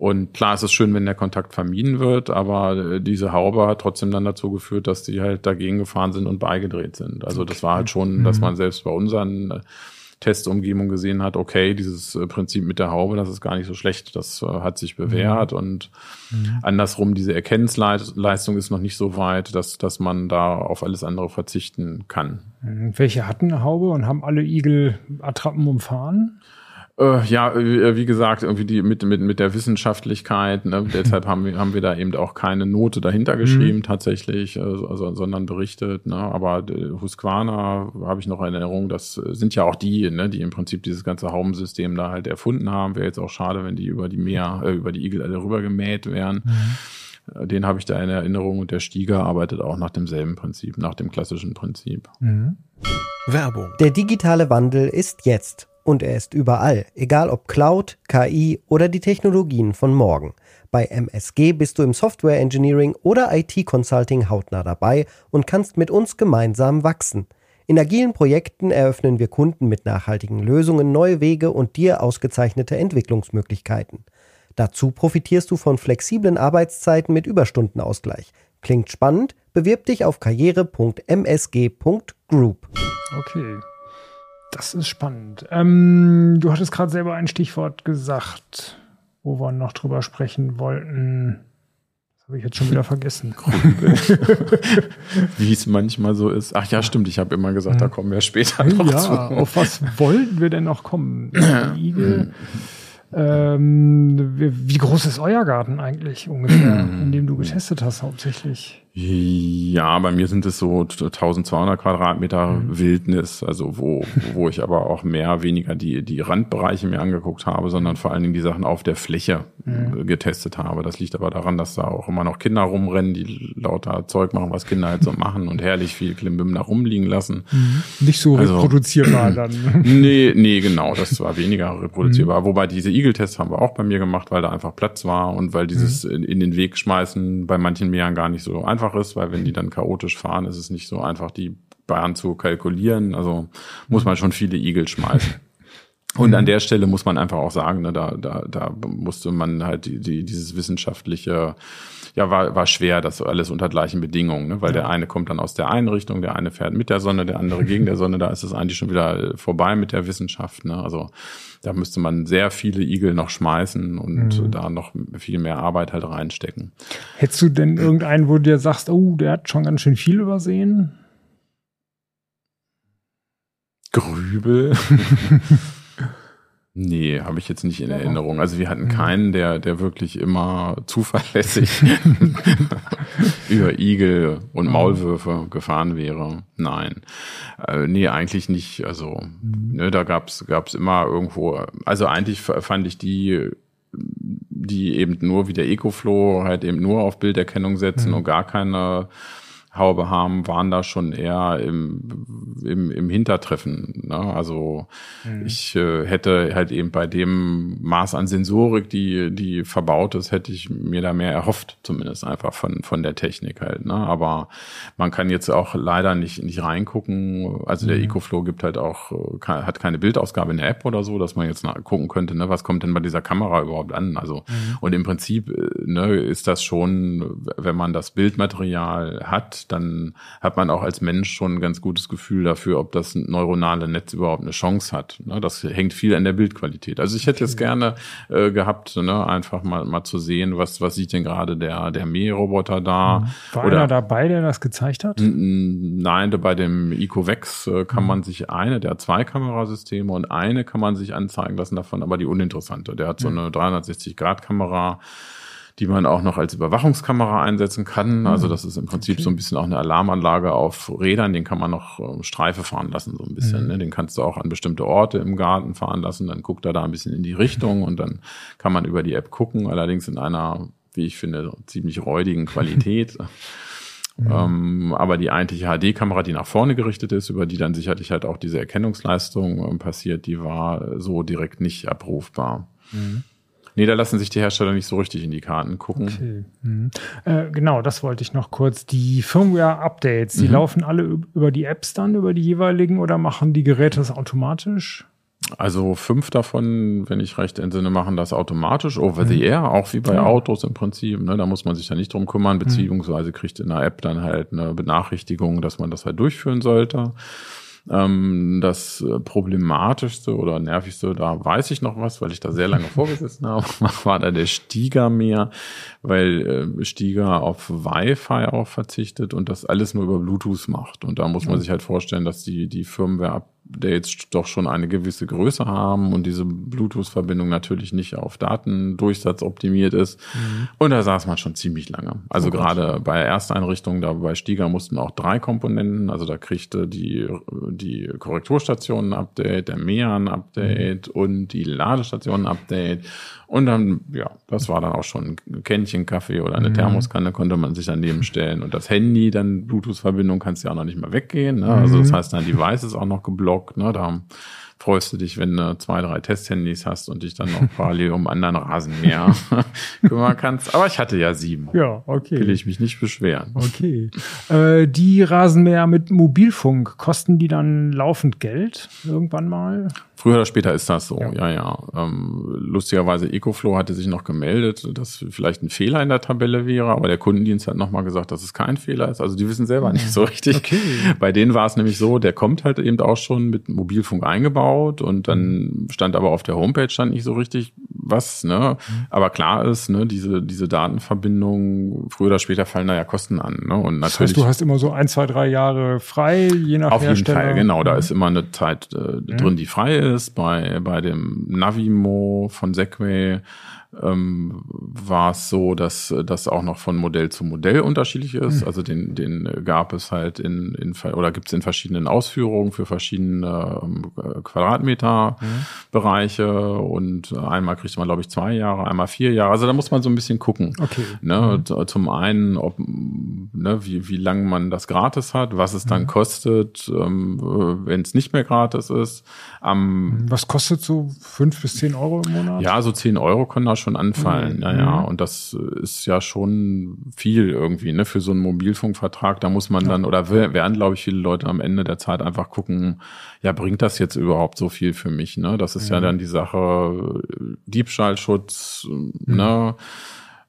Und klar ist es schön, wenn der Kontakt vermieden wird, aber äh, diese Haube hat trotzdem dann dazu geführt, dass die halt dagegen gefahren sind und beigedreht sind. Also das war halt schon, dass mhm. man selbst bei unseren äh, Testumgebung gesehen hat, okay, dieses äh, Prinzip mit der Haube, das ist gar nicht so schlecht, das hat sich bewährt mhm. und mhm. andersrum, diese Erkennungsleistung ist noch nicht so weit, dass, dass man da auf alles andere verzichten kann. Mhm. Welche hatten eine Haube und haben alle Igel Attrappen umfahren? Äh, ja, äh, wie gesagt, irgendwie die mit, mit, mit der Wissenschaftlichkeit, ne? deshalb haben wir, haben wir da eben auch keine Note dahinter mhm. geschrieben, mhm. tatsächlich, also, also, sondern berichtet. Ne? Aber äh, Husqvarna habe ich noch in Erinnerung, das sind ja auch die, ne, die im Prinzip dieses ganze Haumensystem da halt erfunden haben. Wäre jetzt auch schade, wenn die über die Meer, äh, über die Igel alle rüber gemäht wären. Mhm. Den habe ich da in Erinnerung und der Stieger arbeitet auch nach demselben Prinzip, nach dem klassischen Prinzip. Mhm. Werbung. Der digitale Wandel ist jetzt und er ist überall, egal ob Cloud, KI oder die Technologien von morgen. Bei MSG bist du im Software Engineering oder IT Consulting hautnah dabei und kannst mit uns gemeinsam wachsen. In agilen Projekten eröffnen wir Kunden mit nachhaltigen Lösungen neue Wege und dir ausgezeichnete Entwicklungsmöglichkeiten. Dazu profitierst du von flexiblen Arbeitszeiten mit Überstundenausgleich. Klingt spannend? Bewirb dich auf karriere.msg.group. Okay. Das ist spannend. Ähm, du hattest gerade selber ein Stichwort gesagt, wo wir noch drüber sprechen wollten. Das habe ich jetzt schon wieder vergessen. Wie es manchmal so ist. Ach ja, stimmt. Ich habe immer gesagt, da kommen wir später noch ja, zu. Auf was wollten wir denn noch kommen? Igel. Ähm, wie groß ist euer Garten eigentlich ungefähr, in dem du getestet hast hauptsächlich? Ja, bei mir sind es so 1200 Quadratmeter mhm. Wildnis, also wo, wo ich aber auch mehr, weniger die, die Randbereiche mir angeguckt habe, sondern vor allen Dingen die Sachen auf der Fläche mhm. getestet habe. Das liegt aber daran, dass da auch immer noch Kinder rumrennen, die lauter Zeug machen, was Kinder halt so machen und herrlich viel Klimbim da rumliegen lassen. Mhm. Nicht so also, reproduzierbar dann. nee, nee, genau, das war weniger reproduzierbar. Mhm. Wobei diese Igeltests haben wir auch bei mir gemacht, weil da einfach Platz war und weil dieses mhm. in, in den Weg schmeißen bei manchen Meeren gar nicht so einfach ist, weil wenn die dann chaotisch fahren, ist es nicht so einfach, die Bahn zu kalkulieren. Also muss man schon viele Igel schmeißen. Und an der Stelle muss man einfach auch sagen, ne, da, da, da musste man halt die, die, dieses wissenschaftliche, ja, war, war schwer, das alles unter gleichen Bedingungen, ne, weil ja. der eine kommt dann aus der einen Richtung, der eine fährt mit der Sonne, der andere gegen der Sonne, da ist es eigentlich schon wieder vorbei mit der Wissenschaft. Ne? Also da müsste man sehr viele Igel noch schmeißen und mhm. da noch viel mehr Arbeit halt reinstecken. Hättest du denn irgendeinen, wo du dir sagst, oh, der hat schon ganz schön viel übersehen? Grübel. Nee, habe ich jetzt nicht in Erinnerung. Also wir hatten keinen, der, der wirklich immer zuverlässig über Igel und Maulwürfe gefahren wäre. Nein. Äh, nee, eigentlich nicht. Also, mhm. ne, da gab's gab's immer irgendwo, also eigentlich fand ich die, die eben nur wie der Ecoflow halt eben nur auf Bilderkennung setzen mhm. und gar keine Haube haben, waren da schon eher im, im, im Hintertreffen. Ne? Also mhm. ich äh, hätte halt eben bei dem Maß an Sensorik, die, die verbaut ist, hätte ich mir da mehr erhofft, zumindest einfach von, von der Technik halt. Ne? Aber man kann jetzt auch leider nicht, nicht reingucken. Also der mhm. EcoFlow gibt halt auch, hat keine Bildausgabe in der App oder so, dass man jetzt gucken könnte, ne, was kommt denn bei dieser Kamera überhaupt an? Also, mhm. und im Prinzip äh, ne, ist das schon, wenn man das Bildmaterial hat, dann hat man auch als Mensch schon ein ganz gutes Gefühl dafür, ob das neuronale Netz überhaupt eine Chance hat. Ne? Das hängt viel an der Bildqualität. Also ich hätte jetzt gerne äh, gehabt, ne, einfach mal, mal zu sehen, was, was sieht denn gerade der, der Mähroboter da. Mhm. War Oder, einer dabei, der das gezeigt hat? Nein, bei dem EcoVex äh, kann mhm. man sich eine, der hat zwei Kamerasysteme und eine kann man sich anzeigen lassen davon, aber die uninteressante. Der hat so mhm. eine 360-Grad-Kamera die man auch noch als Überwachungskamera einsetzen kann. Also mhm. das ist im Prinzip okay. so ein bisschen auch eine Alarmanlage auf Rädern, den kann man noch äh, Streife fahren lassen, so ein bisschen. Mhm. Ne? Den kannst du auch an bestimmte Orte im Garten fahren lassen, dann guckt er da ein bisschen in die Richtung und dann kann man über die App gucken, allerdings in einer, wie ich finde, ziemlich räudigen Qualität. Mhm. Ähm, aber die eigentliche HD-Kamera, die nach vorne gerichtet ist, über die dann sicherlich halt auch diese Erkennungsleistung äh, passiert, die war so direkt nicht abrufbar. Mhm. Nee, da lassen sich die Hersteller nicht so richtig in die Karten gucken. Okay. Mhm. Äh, genau, das wollte ich noch kurz. Die Firmware-Updates, die mhm. laufen alle über die Apps dann, über die jeweiligen oder machen die Geräte das automatisch? Also fünf davon, wenn ich recht entsinne, machen das automatisch over the mhm. air, auch wie bei ja. Autos im Prinzip. Ne? Da muss man sich ja nicht drum kümmern, mhm. beziehungsweise kriegt in der App dann halt eine Benachrichtigung, dass man das halt durchführen sollte. Ähm, das äh, Problematischste oder Nervigste, da weiß ich noch was, weil ich da sehr lange vorgesessen habe, war da der Stieger mehr, weil äh, Stieger auf Wi-Fi auch verzichtet und das alles nur über Bluetooth macht. Und da muss man sich halt vorstellen, dass die, die Firmware Updates doch schon eine gewisse Größe haben und diese Bluetooth-Verbindung natürlich nicht auf Datendurchsatz optimiert ist. Mhm. Und da saß man schon ziemlich lange. Also oh gerade bei Ersteinrichtungen, da bei Stieger mussten auch drei Komponenten, also da kriegte die, die Korrekturstation ein Update, der MEA ein Update mhm. und die Ladestation ein Update. Und dann, ja, das war dann auch schon ein Kännchen Kaffee oder eine mhm. Thermoskanne konnte man sich daneben stellen. Und das Handy, dann Bluetooth-Verbindung kannst du ja auch noch nicht mehr weggehen. Ne? Also das mhm. heißt, dein Device ist auch noch geblockt. Ne? Da freust du dich, wenn du zwei, drei Testhandys hast und dich dann noch parallel um anderen Rasenmäher kümmern kannst. Aber ich hatte ja sieben. Ja, okay. Will ich mich nicht beschweren. Okay. Äh, die Rasenmäher mit Mobilfunk, kosten die dann laufend Geld irgendwann mal? Früher oder später ist das so, ja, ja. ja. Ähm, lustigerweise Ecoflow hatte sich noch gemeldet, dass vielleicht ein Fehler in der Tabelle wäre, aber der Kundendienst hat nochmal gesagt, dass es kein Fehler ist. Also die wissen selber nicht so richtig. Okay. Bei denen war es nämlich so, der kommt halt eben auch schon mit Mobilfunk eingebaut und dann stand aber auf der Homepage stand nicht so richtig was, ne? Mhm. Aber klar ist, ne, diese, diese Datenverbindung, früher oder später fallen da ja Kosten an, ne? Und natürlich. Das heißt, du hast immer so ein, zwei, drei Jahre frei, je nach Auf Hersteller. jeden Fall, genau. Da mhm. ist immer eine Zeit äh, drin, die frei ist ist. Bei, bei dem Navimo von Segway ähm, war es so, dass das auch noch von Modell zu Modell unterschiedlich ist. Mhm. Also den, den gab es halt in, in oder gibt es in verschiedenen Ausführungen für verschiedene ähm, Quadratmeter-Bereiche mhm. und einmal kriegt man, glaube ich, zwei Jahre, einmal vier Jahre. Also da muss man so ein bisschen gucken. Okay. Ne? Mhm. Zum einen, ob, ne, wie, wie lange man das gratis hat, was es dann mhm. kostet, ähm, wenn es nicht mehr gratis ist. Ähm, was kostet so fünf bis zehn Euro im Monat? Ja, so zehn Euro können da schon anfallen. Mhm. Ja, ja. Und das ist ja schon viel irgendwie, ne, für so einen Mobilfunkvertrag. Da muss man dann, oder werden, glaube ich, viele Leute am Ende der Zeit einfach gucken, ja, bringt das jetzt überhaupt so viel für mich, ne? Das ist ja Mhm. dann die Sache, Diebstahlschutz, Mhm. ne?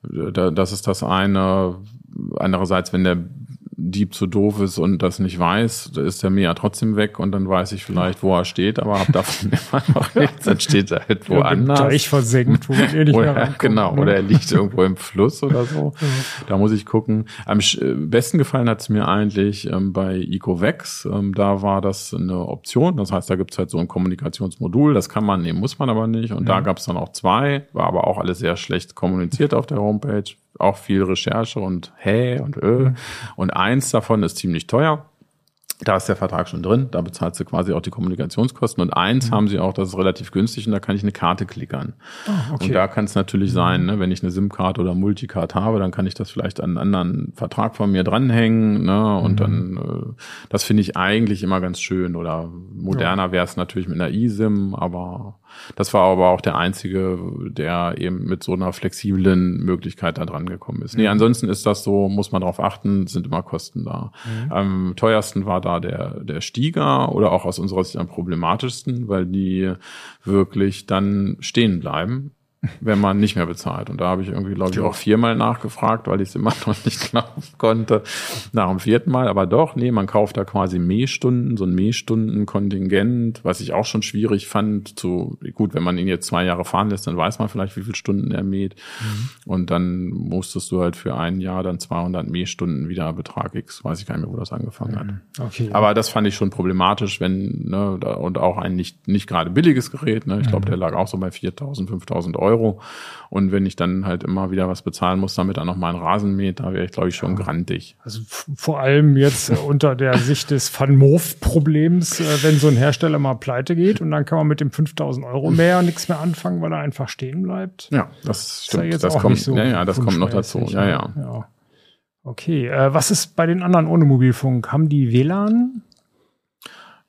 Da- Das ist das eine. Andererseits, wenn der Dieb zu doof ist und das nicht weiß, da ist der mir ja trotzdem weg und dann weiß ich vielleicht, wo er steht, aber hab davon immer noch nichts. Dann steht er halt Ja, woanders. Teich versenkt, wo man eh nicht mehr rankommt, genau, ne? oder er liegt irgendwo im Fluss oder so. Da muss ich gucken. Am äh, besten gefallen hat es mir eigentlich ähm, bei EcoVex. Ähm, da war das eine Option. Das heißt, da gibt's halt so ein Kommunikationsmodul. Das kann man nehmen, muss man aber nicht. Und da gab's dann auch zwei. War aber auch alles sehr schlecht kommuniziert auf der Homepage. Auch viel Recherche und hä und ö. Und eins davon ist ziemlich teuer. Da ist der Vertrag schon drin, da bezahlt sie quasi auch die Kommunikationskosten. Und eins haben sie auch, das ist relativ günstig und da kann ich eine Karte klickern. Ah, okay. Und da kann es natürlich sein, ne, wenn ich eine SIM-Card oder Multicard habe, dann kann ich das vielleicht an einen anderen Vertrag von mir dranhängen. Ne, und dann, äh, das finde ich eigentlich immer ganz schön. Oder moderner wäre es natürlich mit einer eSIM, aber das war aber auch der einzige, der eben mit so einer flexiblen Möglichkeit da dran gekommen ist. Nee, ansonsten ist das so, muss man darauf achten, sind immer Kosten da. Am teuersten war da der, der Stieger oder auch aus unserer Sicht am problematischsten, weil die wirklich dann stehen bleiben wenn man nicht mehr bezahlt. Und da habe ich irgendwie, glaube ich, auch viermal nachgefragt, weil ich es immer noch nicht glauben konnte. Nach dem vierten Mal, aber doch, nee, man kauft da quasi Mähstunden, so ein Mähstundenkontingent, was ich auch schon schwierig fand. Zu, gut, wenn man ihn jetzt zwei Jahre fahren lässt, dann weiß man vielleicht, wie viele Stunden er mäht. Und dann musstest du halt für ein Jahr dann 200 Mähstunden wieder Betrag X, weiß ich gar nicht mehr, wo das angefangen hat. Okay. Aber das fand ich schon problematisch, wenn, ne, und auch ein nicht, nicht gerade billiges Gerät, ne, ich glaube, der lag auch so bei 4.000, 5.000 Euro. Und wenn ich dann halt immer wieder was bezahlen muss, damit er noch mal einen Rasen mäht, da wäre ich, glaube ich, schon grantig. Also vor allem jetzt äh, unter der Sicht des Van Moof-Problems, äh, wenn so ein Hersteller mal pleite geht und dann kann man mit dem 5000 Euro mehr nichts mehr anfangen, weil er einfach stehen bleibt. Ja, das Ist ja stimmt. das kommt, so ja, ja, das kommt noch dazu. Ja, ne? ja. ja. Okay, äh, was ist bei den anderen ohne Mobilfunk? Haben die WLAN?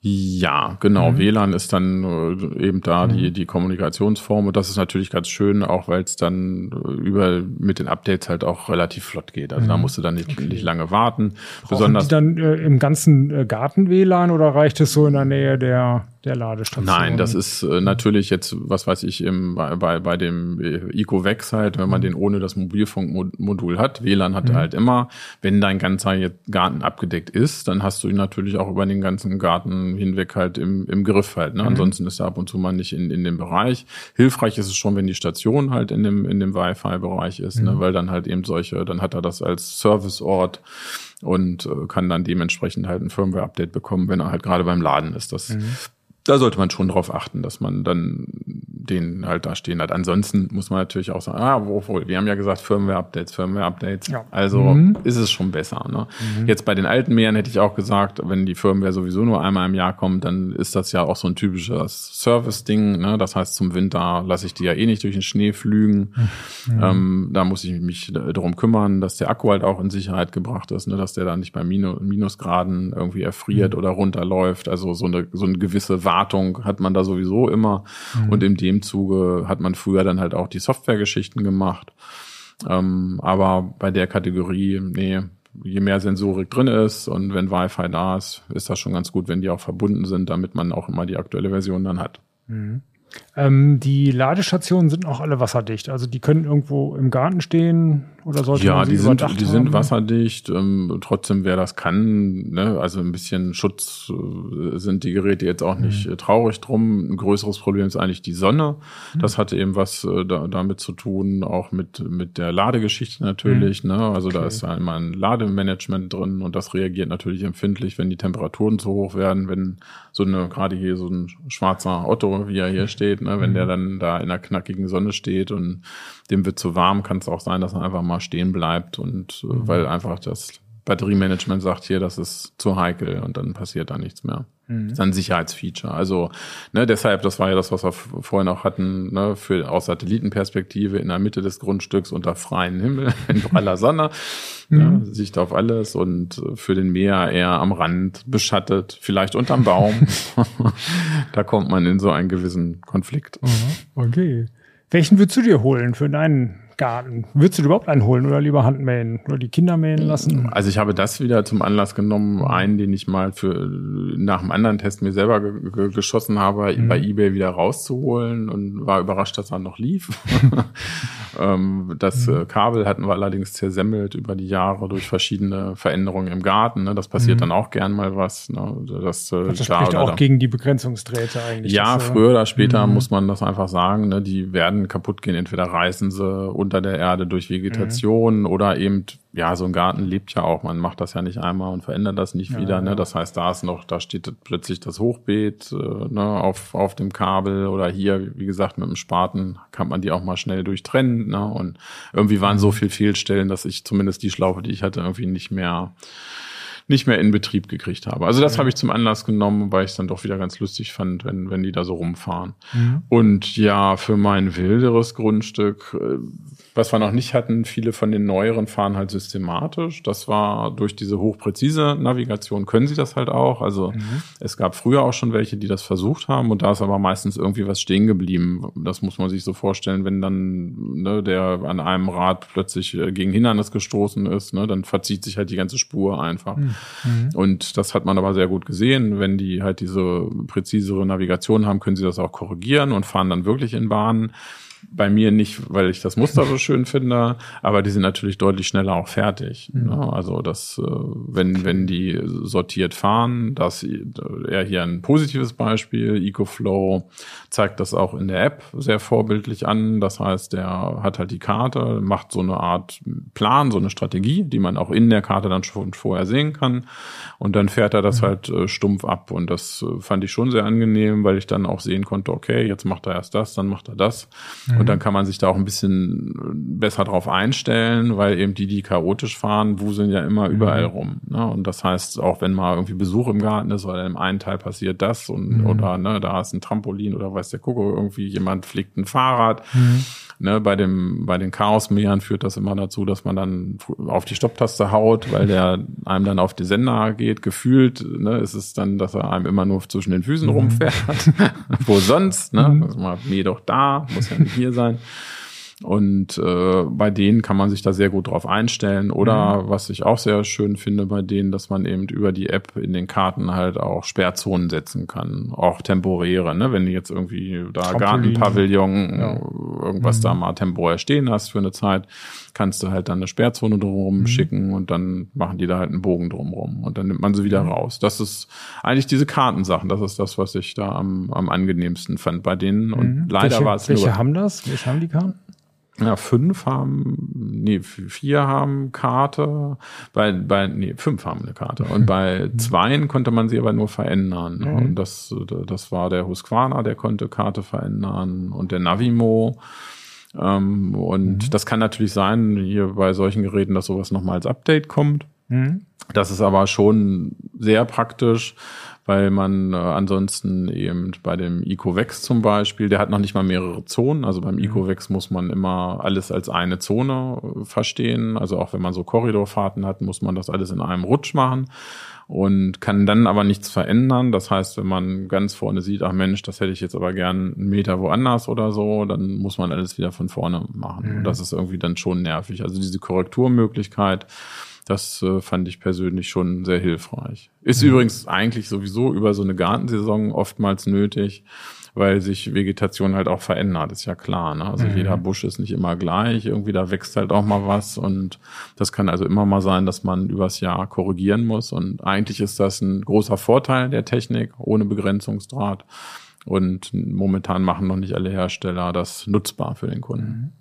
Ja, genau. Mhm. WLAN ist dann äh, eben da die, die Kommunikationsform und das ist natürlich ganz schön, auch weil es dann äh, über mit den Updates halt auch relativ flott geht. Also da musst du dann nicht, nicht lange warten. Mhm. Brauchen Besonders die dann äh, im ganzen äh, Garten WLAN oder reicht es so in der Nähe der, der Ladestation? Nein, das ist äh, natürlich jetzt, was weiß ich, im, bei, bei, dem äh, EcoVex halt, wenn man Mhm. den ohne das Mobilfunkmodul hat, WLAN hat er halt immer. Wenn dein ganzer Garten abgedeckt ist, dann hast du ihn natürlich auch über den ganzen Garten hinweg halt im, im Griff halt. Mhm. Ne? Ansonsten ist er ab und zu mal nicht in, in dem Bereich. Hilfreich ist es schon, wenn die Station halt in dem, in dem Wi-Fi-Bereich ist, Mhm. ne? weil dann halt eben solche, dann hat er das als Serviceort und äh, kann dann dementsprechend halt ein Firmware-Update bekommen, wenn er halt gerade beim Laden ist. Das da sollte man schon drauf achten, dass man dann den halt da stehen hat. Ansonsten muss man natürlich auch sagen, ah, wohl, wir haben ja gesagt Firmware-Updates, Firmware-Updates. Ja. Also Mhm. ist es schon besser. Ne? Jetzt bei den alten Meeren hätte ich auch gesagt, wenn die Firmware sowieso nur einmal im Jahr kommt, dann ist das ja auch so ein typisches Service-Ding. Ne? Das heißt, zum Winter lasse ich die ja eh nicht durch den Schnee flügen. Ähm, da muss ich mich darum kümmern, dass der Akku halt auch in Sicherheit gebracht ist, ne? dass der dann nicht bei Minu Minusgraden irgendwie erfriert oder runterläuft. Also so eine, so eine gewisse Wartung hat man da sowieso immer. Und in dem Zuge hat man früher dann halt auch die Softwaregeschichten gemacht. Ähm, aber bei der Kategorie, nee, je mehr Sensorik drin ist und wenn Wi-Fi da ist, ist das schon ganz gut, wenn die auch verbunden sind, damit man auch immer die aktuelle Version dann hat. Ähm, die Ladestationen sind auch alle wasserdicht. Also die können irgendwo im Garten stehen oder sollte Ja, man die sind, die sind haben? wasserdicht. Ähm, trotzdem, wer das kann, ne, also ein bisschen Schutz äh, sind die Geräte jetzt auch nicht Mhm. äh, traurig drum. Ein größeres Problem ist eigentlich die Sonne. Das hatte eben was äh, da, damit zu tun, auch mit, mit der Ladegeschichte natürlich. Ne? Also da Mhm. Okay. ist ja immer ein Lademanagement drin und das reagiert natürlich empfindlich, wenn die Temperaturen zu hoch werden, wenn so eine, gerade hier so ein schwarzer Otto, wie er hier steht, ne, wenn Mhm. der dann da in der knackigen Sonne steht und dem wird zu warm, kann es auch sein, dass er einfach mal stehen bleibt und äh, Mhm. weil einfach das Batteriemanagement sagt hier, das ist zu heikel und dann passiert da nichts mehr. Mhm. Das ist ein Sicherheitsfeature. Also ne, deshalb, das war ja das, was wir vorhin auch hatten, ne, für aus Satellitenperspektive in der Mitte des Grundstücks unter freiem Himmel in praller Sonne, ja, Sicht auf alles und für den Meer eher am Rand beschattet, vielleicht unterm Baum. da kommt man in so einen gewissen Konflikt. Okay. Welchen würdest du dir holen für deinen Garten? Würdest du überhaupt einen holen oder lieber Handmähen oder die Kinder mähen lassen? Also ich habe das wieder zum Anlass genommen, einen, den ich mal für nach einem anderen Test mir selber ge ge geschossen habe, mhm. bei eBay wieder rauszuholen und war überrascht, dass er noch lief. ähm, das mhm. Äh, Kabel hatten wir allerdings zersemmelt über die Jahre durch verschiedene Veränderungen im Garten. Ne? Das passiert mhm. dann auch gern mal was. Ne? Das, äh, das spricht auch da. gegen die Begrenzungsdrähte eigentlich. Ja, das, äh, früher oder später mhm. muss man das einfach sagen. Ne? Die werden kaputt gehen. Entweder reißen sie unter der Erde durch Vegetation mhm. oder eben, ja, so ein Garten lebt ja auch. Man macht das ja nicht einmal und verändert das nicht ja, wieder. Ne? Das heißt, da ist noch, da steht plötzlich das Hochbeet äh, ne, auf, auf dem Kabel oder hier, wie gesagt, mit dem Spaten kann man die auch mal schnell durchtrennen. Ne? Und irgendwie waren so mhm. viel Fehlstellen, dass ich zumindest die Schlaufe, die ich hatte, irgendwie nicht mehr nicht mehr in Betrieb gekriegt habe. Also das ja. habe ich zum Anlass genommen, weil ich es dann doch wieder ganz lustig fand, wenn, wenn die da so rumfahren. Mhm. Und ja, für mein wilderes Grundstück, äh, was wir noch nicht hatten, viele von den neueren fahren halt systematisch. Das war durch diese hochpräzise Navigation können sie das halt auch. Also mhm. es gab früher auch schon welche, die das versucht haben und da ist aber meistens irgendwie was stehen geblieben. Das muss man sich so vorstellen, wenn dann ne, der an einem Rad plötzlich äh, gegen Hindernis gestoßen ist, ne, dann verzieht sich halt die ganze Spur einfach. Mhm. Und das hat man aber sehr gut gesehen. Wenn die halt diese präzisere Navigation haben, können sie das auch korrigieren und fahren dann wirklich in Bahnen. Bei mir nicht, weil ich das Muster so schön finde, aber die sind natürlich deutlich schneller auch fertig. Mhm. Ne? Also das, äh, wenn, wenn die sortiert fahren, das eher hier ein positives Beispiel. EcoFlow zeigt das auch in der App sehr vorbildlich an. Das heißt, der hat halt die Karte, macht so eine Art Plan, so eine Strategie, die man auch in der Karte dann schon vorher sehen kann. Und dann fährt er das mhm. halt äh, stumpf ab. Und das äh, fand ich schon sehr angenehm, weil ich dann auch sehen konnte, okay, jetzt macht er erst das, dann macht er das. Mhm. Und dann kann man sich da auch ein bisschen besser drauf einstellen, weil eben die, die chaotisch fahren, wuseln ja immer mhm. überall rum. Ne? Und das heißt, auch wenn mal irgendwie Besuch im Garten ist oder im einen Teil passiert das und mhm. oder ne, da ist ein Trampolin oder weiß der Kuckuck, irgendwie jemand fliegt ein Fahrrad. Ne, bei dem, bei den Chaosmähern führt das immer dazu, dass man dann auf die Stopptaste haut, weil der einem dann auf die Sender geht. Gefühlt ne, ist es dann, dass er einem immer nur zwischen den Füßen mhm. rumfährt. Wo sonst? Ne? Mhm. Also mal, nee, doch da, muss ja nicht hier sein. Und äh, bei denen kann man sich da sehr gut drauf einstellen. Oder mhm. was ich auch sehr schön finde bei denen, dass man eben über die App in den Karten halt auch Sperrzonen setzen kann. Auch temporäre, ne? Wenn du jetzt irgendwie da Gartenpavillon, ja. irgendwas mhm. da mal temporär stehen hast für eine Zeit, kannst du halt dann eine Sperrzone drumherum mhm. schicken und dann machen die da halt einen Bogen drumherum und dann nimmt man sie wieder mhm. raus. Das ist eigentlich diese Kartensachen. Das ist das, was ich da am, am angenehmsten fand bei denen. Und mhm. leider war es nur. Welche haben das? Welche haben die Karten? Ja, fünf haben, nee, vier haben Karte, bei, bei, nee, fünf haben eine Karte. Und bei mhm. zweien konnte man sie aber nur verändern. Mhm. Und das, das war der Husqvarna, der konnte Karte verändern und der Navimo. Ähm, und mhm. das kann natürlich sein, hier bei solchen Geräten, dass sowas nochmal als Update kommt. Mhm. Das ist aber schon sehr praktisch, weil man äh, ansonsten eben bei dem Ecovex zum Beispiel, der hat noch nicht mal mehrere Zonen. Also beim mhm. Ecovex muss man immer alles als eine Zone äh, verstehen. Also auch wenn man so Korridorfahrten hat, muss man das alles in einem Rutsch machen und kann dann aber nichts verändern. Das heißt, wenn man ganz vorne sieht, ach Mensch, das hätte ich jetzt aber gern einen Meter woanders oder so, dann muss man alles wieder von vorne machen. Mhm. Und das ist irgendwie dann schon nervig. Also diese Korrekturmöglichkeit das äh, fand ich persönlich schon sehr hilfreich. Ist mhm. übrigens eigentlich sowieso über so eine Gartensaison oftmals nötig, weil sich Vegetation halt auch verändert, ist ja klar. Ne? Also mhm. jeder Busch ist nicht immer gleich, irgendwie da wächst halt auch mal was und das kann also immer mal sein, dass man übers Jahr korrigieren muss und eigentlich ist das ein großer Vorteil der Technik ohne Begrenzungsdraht und momentan machen noch nicht alle Hersteller das nutzbar für den Kunden. Mhm.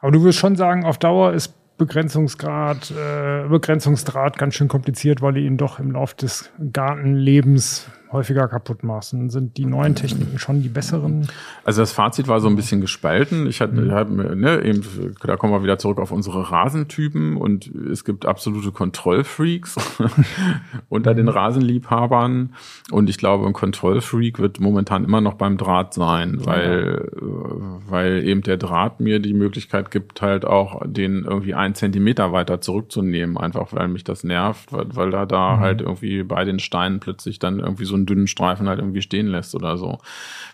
Aber du würdest schon sagen, auf Dauer ist Begrenzungsgrad, äh, Begrenzungsdraht ganz schön kompliziert, weil ihr ihn doch im Laufe des Gartenlebens häufiger kaputt machst. Sind die neuen Techniken schon die besseren? Also das Fazit war so ein bisschen gespalten. Ich hatte, mhm. hab, ne, eben, da kommen wir wieder zurück auf unsere Rasentypen und es gibt absolute Kontrollfreaks unter den mhm. Rasenliebhabern und ich glaube, ein Kontrollfreak wird momentan immer noch beim Draht sein, weil, ja. weil eben der Draht mir die Möglichkeit gibt, halt auch den irgendwie einen Zentimeter weiter zurückzunehmen, einfach weil mich das nervt, weil, weil da da mhm. halt irgendwie bei den Steinen plötzlich dann irgendwie so einen dünnen Streifen halt irgendwie stehen lässt oder so.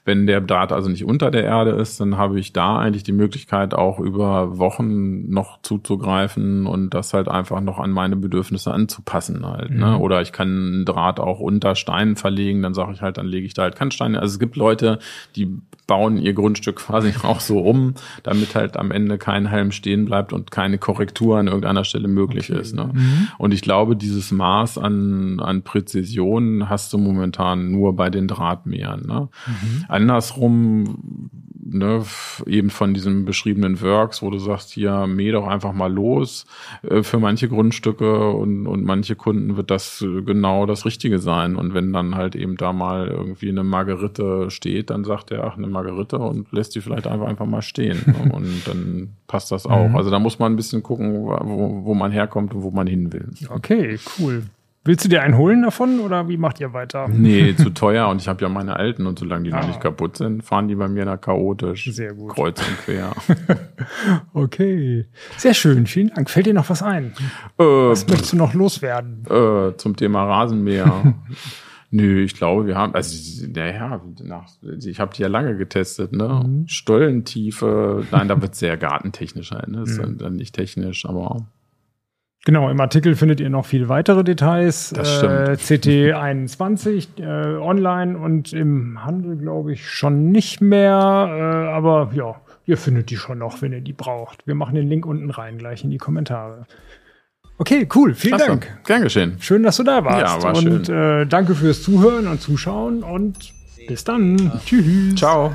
Wenn der Draht also nicht unter der Erde ist, dann habe ich da eigentlich die Möglichkeit, auch über Wochen noch zuzugreifen und das halt einfach noch an meine Bedürfnisse anzupassen halt. Ne? Mhm. Oder ich kann einen Draht auch unter Steinen verlegen, dann sage ich halt, dann lege ich da halt keinen Stein. Also es gibt Leute, die bauen ihr Grundstück quasi auch so um, damit halt am Ende kein Helm stehen bleibt und keine Korrektur an irgendeiner Stelle möglich okay. ist. Ne? Mhm. Und ich glaube, dieses Maß an, an Präzision hast du momentan nur bei den Drahtmähern. Ne? Mhm. Andersrum ne, eben von diesem beschriebenen Works, wo du sagst, hier, mäh doch einfach mal los. Äh, für manche Grundstücke und, und manche Kunden wird das genau das Richtige sein. Und wenn dann halt eben da mal irgendwie eine Margerite steht, dann sagt er, ach, eine Margerite und lässt die vielleicht einfach, einfach mal stehen. und dann passt das auch. Mhm. Also da muss man ein bisschen gucken, wo, wo man herkommt und wo man hin will. Okay, cool. Willst du dir einen holen davon oder wie macht ihr weiter? Nee, zu teuer und ich habe ja meine alten und solange die ah. noch nicht kaputt sind, fahren die bei mir da chaotisch. Sehr gut. Kreuz und quer. okay. Sehr schön, vielen Dank. Fällt dir noch was ein? Äh, was möchtest du noch loswerden? Äh, zum Thema Rasenmäher. Nö, ich glaube, wir haben, also naja, nach, ich habe die ja lange getestet, ne? Mhm. Stollentiefe, nein, da wird sehr gartentechnisch sein, ne? Ist mhm. dann nicht technisch, aber Genau, im Artikel findet ihr noch viel weitere Details. Das äh, CT21 äh, online und im Handel, glaube ich, schon nicht mehr. Äh, aber ja, ihr findet die schon noch, wenn ihr die braucht. Wir machen den Link unten rein, gleich in die Kommentare. Okay, cool. Vielen Klasse. Dank. Gern geschehen. Schön, dass du da warst. Ja, war und schön. Äh, danke fürs Zuhören und Zuschauen und bis dann. Ja. Tschüss. Ciao.